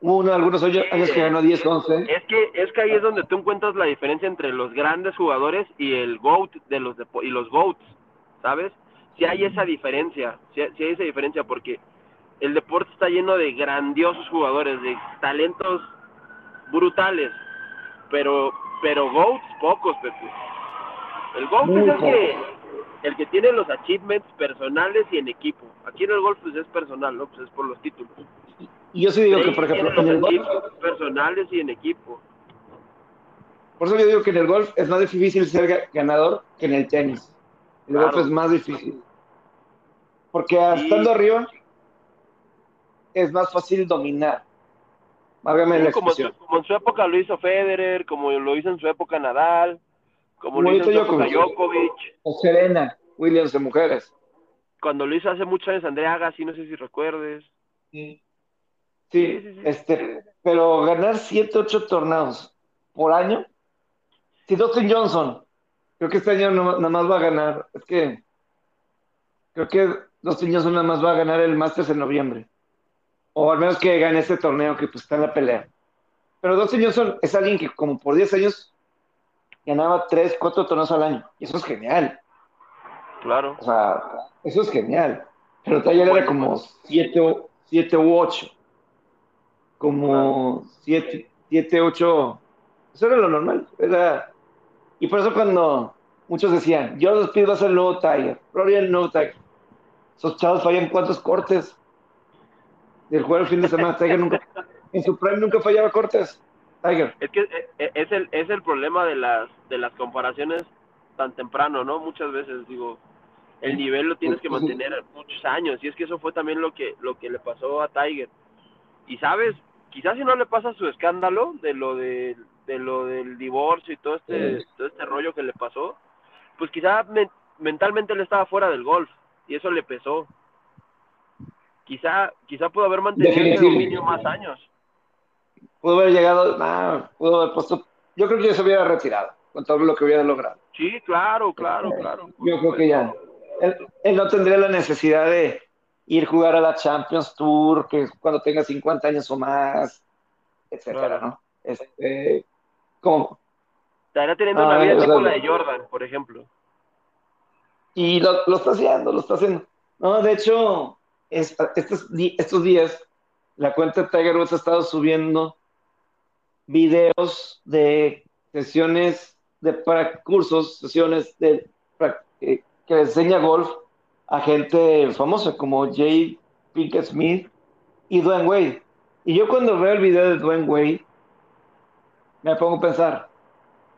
Uno, algunos años que ganó 10, 11. Es que, es que ahí es donde tú encuentras la diferencia entre los grandes jugadores y el GOAT de los y los GOATs, ¿sabes? Si hay esa diferencia, si, hay esa diferencia, porque el deporte está lleno de grandiosos jugadores, de talentos brutales, pero, pero GOATs pocos, Pepe. El GOAT es el que, el que tiene los achievements personales y en equipo. Aquí en el golf pues, es personal, ¿no? Pues es por los títulos. Y yo sí digo que, por ejemplo, en el golf... personales y en equipo. Por eso yo digo que en el golf es más difícil ser ganador que en el tenis. El golf es más difícil. Porque estando arriba es más fácil dominar. Válgame como, como, en su época lo hizo Federer, como lo hizo en su época Nadal, como, lo hizo Djokovic. O Serena, Williams de mujeres. Cuando lo hizo hace muchos años Andrea Agassi, no sé si recuerdes. Sí. Sí, este, pero ganar 7, 8 torneos por año. Si Dustin Johnson, creo que este año nada más va a ganar, es que creo que Dustin Johnson nada más va a ganar el Masters en noviembre. O al menos que gane este torneo que pues está en la pelea. Pero Dustin Johnson es alguien que como por 10 años ganaba 3, 4 torneos al año. Y eso es genial. Claro. O sea, eso es genial. Pero Taller era como 7 siete u 8. Como 7, 7, 8. Eso era lo normal. Era... Y por eso cuando muchos decían, yo los pido a ser el nuevo Tiger, Rory el nuevo Tiger. Esos chavos fallan cuántos cortes juego el fin de semana. Tiger nunca, en su prime nunca fallaba cortes. Tiger. Es que eh, eh, es el, es el problema de las, de las comparaciones tan temprano, ¿no? Muchas veces digo, el nivel lo tienes que mantener muchos años y es que eso fue también lo que lo que le pasó a Tiger. Y sabes, quizás si no le pasa su escándalo de lo de, de lo del divorcio y todo este todo este rollo que le pasó, pues quizás mentalmente él estaba fuera del golf y eso le pesó. Quizá quizá pudo haber mantenido el dominio más años. Pudo haber llegado, nah, pudo haber puesto, yo creo que ya se hubiera retirado con todo lo que hubiera logrado. Sí, claro, claro, claro. Yo creo que ya. Él, no tendría la necesidad de ir a jugar a la Champions Tour, que cuando tenga 50 años o más, etcétera, ¿no? Este, como... Estaría teniendo una vida tipo la de Jordan, por ejemplo. Y lo, lo, está haciendo, lo está haciendo. No, de hecho, estos, estos días, la cuenta de Tiger Woods ha estado subiendo videos de sesiones de para cursos, sesiones de eh, que enseña golf a gente famosa como Jay Pinkett Smith y Dwayne Wade. Y yo cuando veo el video de Dwayne Wade, me pongo a pensar,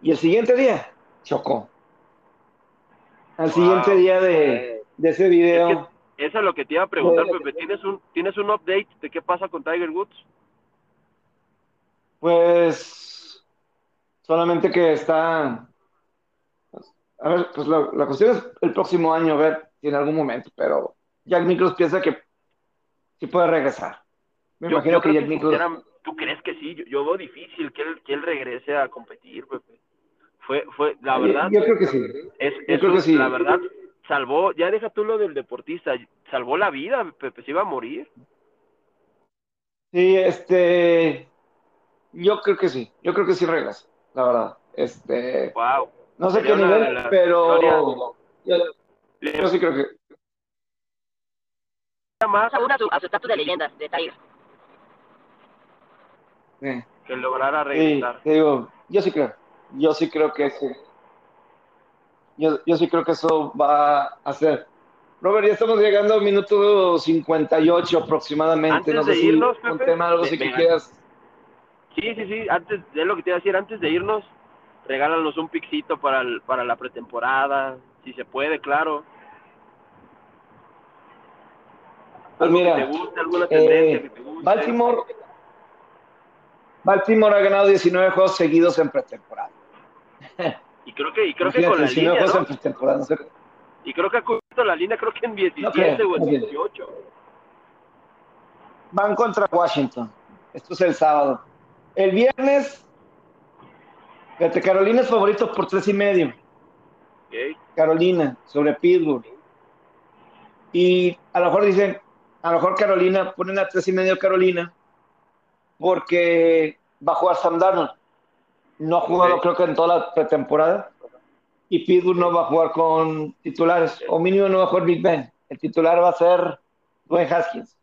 y el siguiente día chocó. Al siguiente día de, ese video. eso es lo que te iba a preguntar, Pepe. ¿Tienes un, ¿Tienes un update de qué pasa con Tiger Woods? Pues solamente que está a ver, pues la, la, cuestión es el próximo año, a ver si en algún momento, pero Jack Nicklaus piensa que sí puede regresar. Me imagino que Jack Nicklaus... ¿Tú crees que sí? Yo, veo difícil que él, que él regrese a competir, Pepe. Fue, fue, la verdad. Yo, creo que sí. Es, yo creo que sí. La verdad, salvó, ya deja tú lo del deportista, salvó la vida, Pepe, se iba a morir. Sí, este. Yo creo que sí, yo creo que sí regresa, la verdad. Este. Wow. No sé qué nivel, pero yo, sí creo que. Más a su, estatus de leyenda de Tiger. Sí. Que lograra regresar. Sí, digo, yo sí creo. Yo sí creo que sí. Yo, yo sí creo que eso va a ser. Robert, ya estamos llegando al minuto 58 aproximadamente. Antes no sé de si irnos, un tema, algo así que quieras. Sí, sí, sí. Antes, de lo que te iba a decir, antes de irnos, regálanos un pixito para, para la pretemporada, si se puede, claro. Pues mira, alguna tendencia eh, Baltimore, Baltimore ha ganado 19 juegos seguidos en pretemporada. Y creo que, y creo que con la línea, Y creo que ha cubierto la línea, creo que en 17 o en 18. Van contra Washington. Esto es el sábado. El viernes Fíjate, Carolina es favorito por tres y medio. Carolina, sobre Pittsburgh. Y a lo mejor dicen, a lo mejor Carolina, ponen a tres y medio Carolina, porque va a Sam Darnold. No ha jugado creo que en toda la pretemporada. Y Pittsburgh no va a jugar con titulares, o mínimo no va a jugar Big Ben. El titular va a ser Dwayne Haskins.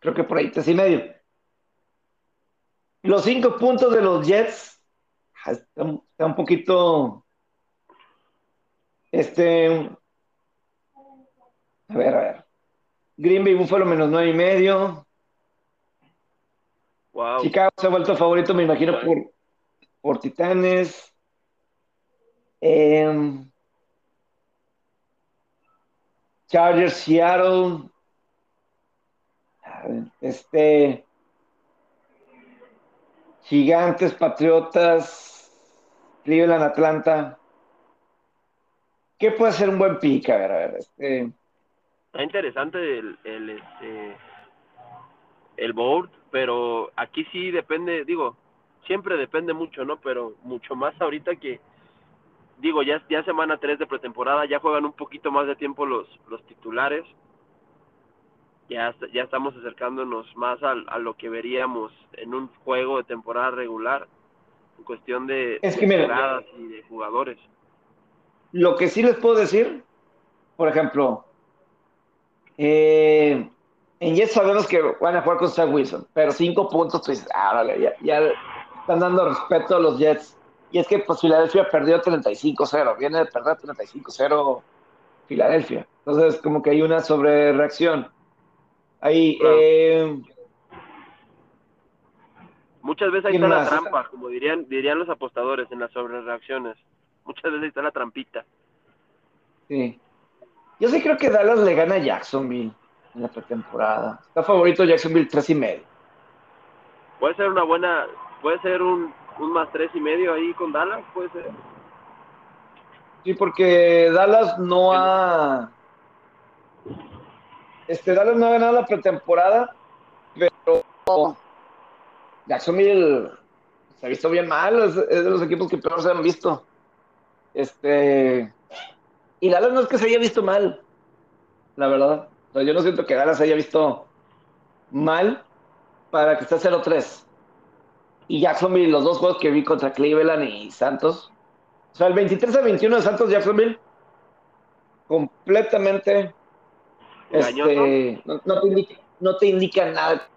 Creo que por ahí tres y medio. Los cinco puntos de los Jets está, un poquito, este, a ver, a ver. Green Bay Buffalo menos nueve y medio. Wow. Chicago se ha vuelto favorito, me imagino, por, por Titanes. Em, Chargers, Seattle. Este. Gigantes, Patriotas. Cleveland, Atlanta. ¿Qué puede ser un buen pick? A ver, a ver. Este... Está interesante el, el, este, el board, pero aquí sí depende, digo, siempre depende mucho, ¿no? Pero mucho más ahorita que, digo, ya, ya semana 3 de pretemporada, ya juegan un poquito más de tiempo los, los titulares. Ya, ya estamos acercándonos más a, a lo que veríamos en un juego de temporada regular en cuestión de, es y de jugadores. Lo que sí les puedo decir, por ejemplo, eh, en Jets sabemos que van a jugar con Zach Wilson, pero cinco puntos, pues, ah, ya, están dando respeto a los Jets. Y es que pues Filadelfia perdió 35-0, viene de perder 35-0 Filadelfia. Entonces, como que hay una sobrereacción. Ahí, eh, muchas veces ahí está la trampa, como dirían, dirían los apostadores en las sobrereacciones. Muchas veces ahí está la trampita. Sí. Yo sí creo que Dallas le gana a Jacksonville en la pretemporada. Está favorito Jacksonville tres y medio. Puede ser una buena, puede ser un, un más tres y medio ahí con Dallas, puede ser. Sí, porque Dallas no ha. Este, Dallas no ha ganado la pretemporada, pero Jacksonville se ha visto bien mal, es, de los equipos que peor se han visto. Este. Y Dallas no es que se haya visto mal, la verdad. yo no siento que Dallas haya visto mal para que esté 0-3. Y Jacksonville, los dos juegos que vi contra Cleveland y Santos, o sea, el 23 a 21 de Santos Jacksonville, completamente este, no, te indica, nada.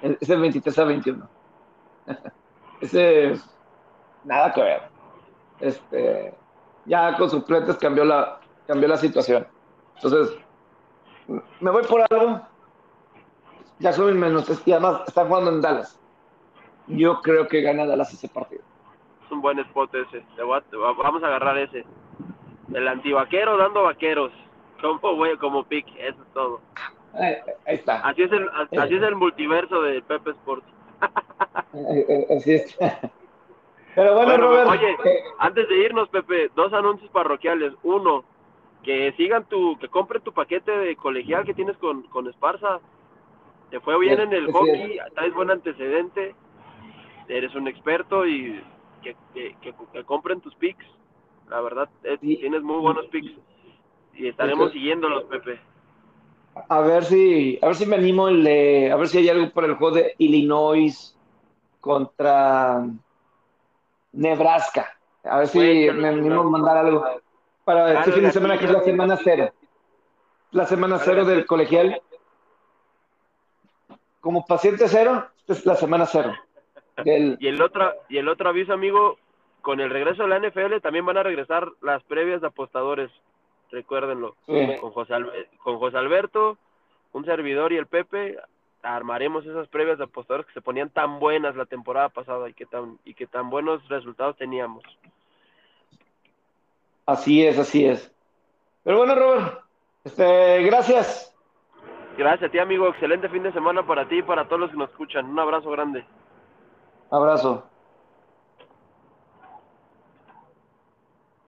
Es el 23 a 21. Ese nada que ver. Este, ya con suplentes cambió la, cambió la situación. Entonces, me voy por algo. Jacksonville menos, y además están jugando en Dallas. Yo creo que gana Dallas ese partido un buen spot ese. vamos a agarrar ese. El antivaquero dando vaqueros. Como, güey, como pick, eso es todo. Ahí, está. Así es, el, así es el multiverso de Pepe Sports. así es. Pero bueno, Robert. Oye, eh, antes de irnos, Pepe, dos anuncios parroquiales. Uno, que sigan tu, que compren tu paquete de colegial que tienes con, con Esparza. Te fue bien en el hockey, traes buen antecedente, eres un experto y que, que, compren tus picks. La verdad, tienes muy buenos picks. Y estaremos siguiéndolos, Pepe. A ver si, a ver si me animo el a ver si hay algo por el juego de Illinois contra Nebraska. A ver si me animo a mandar algo para este fin de semana que es la semana cero. La semana cero del colegial. Como paciente cero, es la semana cero. Y el otro y el otro aviso, amigo, con el regreso de la NFL también van a regresar las previas de apostadores. Recuérdenlo. Con, José, con José Alberto, un servidor y el Pepe armaremos esas previas de apostadores que se ponían tan buenas la temporada pasada y que tan y que tan buenos resultados teníamos. Así es, así es. Pero bueno, Robert, este, gracias. Gracias a ti, amigo. Excelente fin de semana para ti y para todos los que nos escuchan. Un abrazo grande. Abrazo.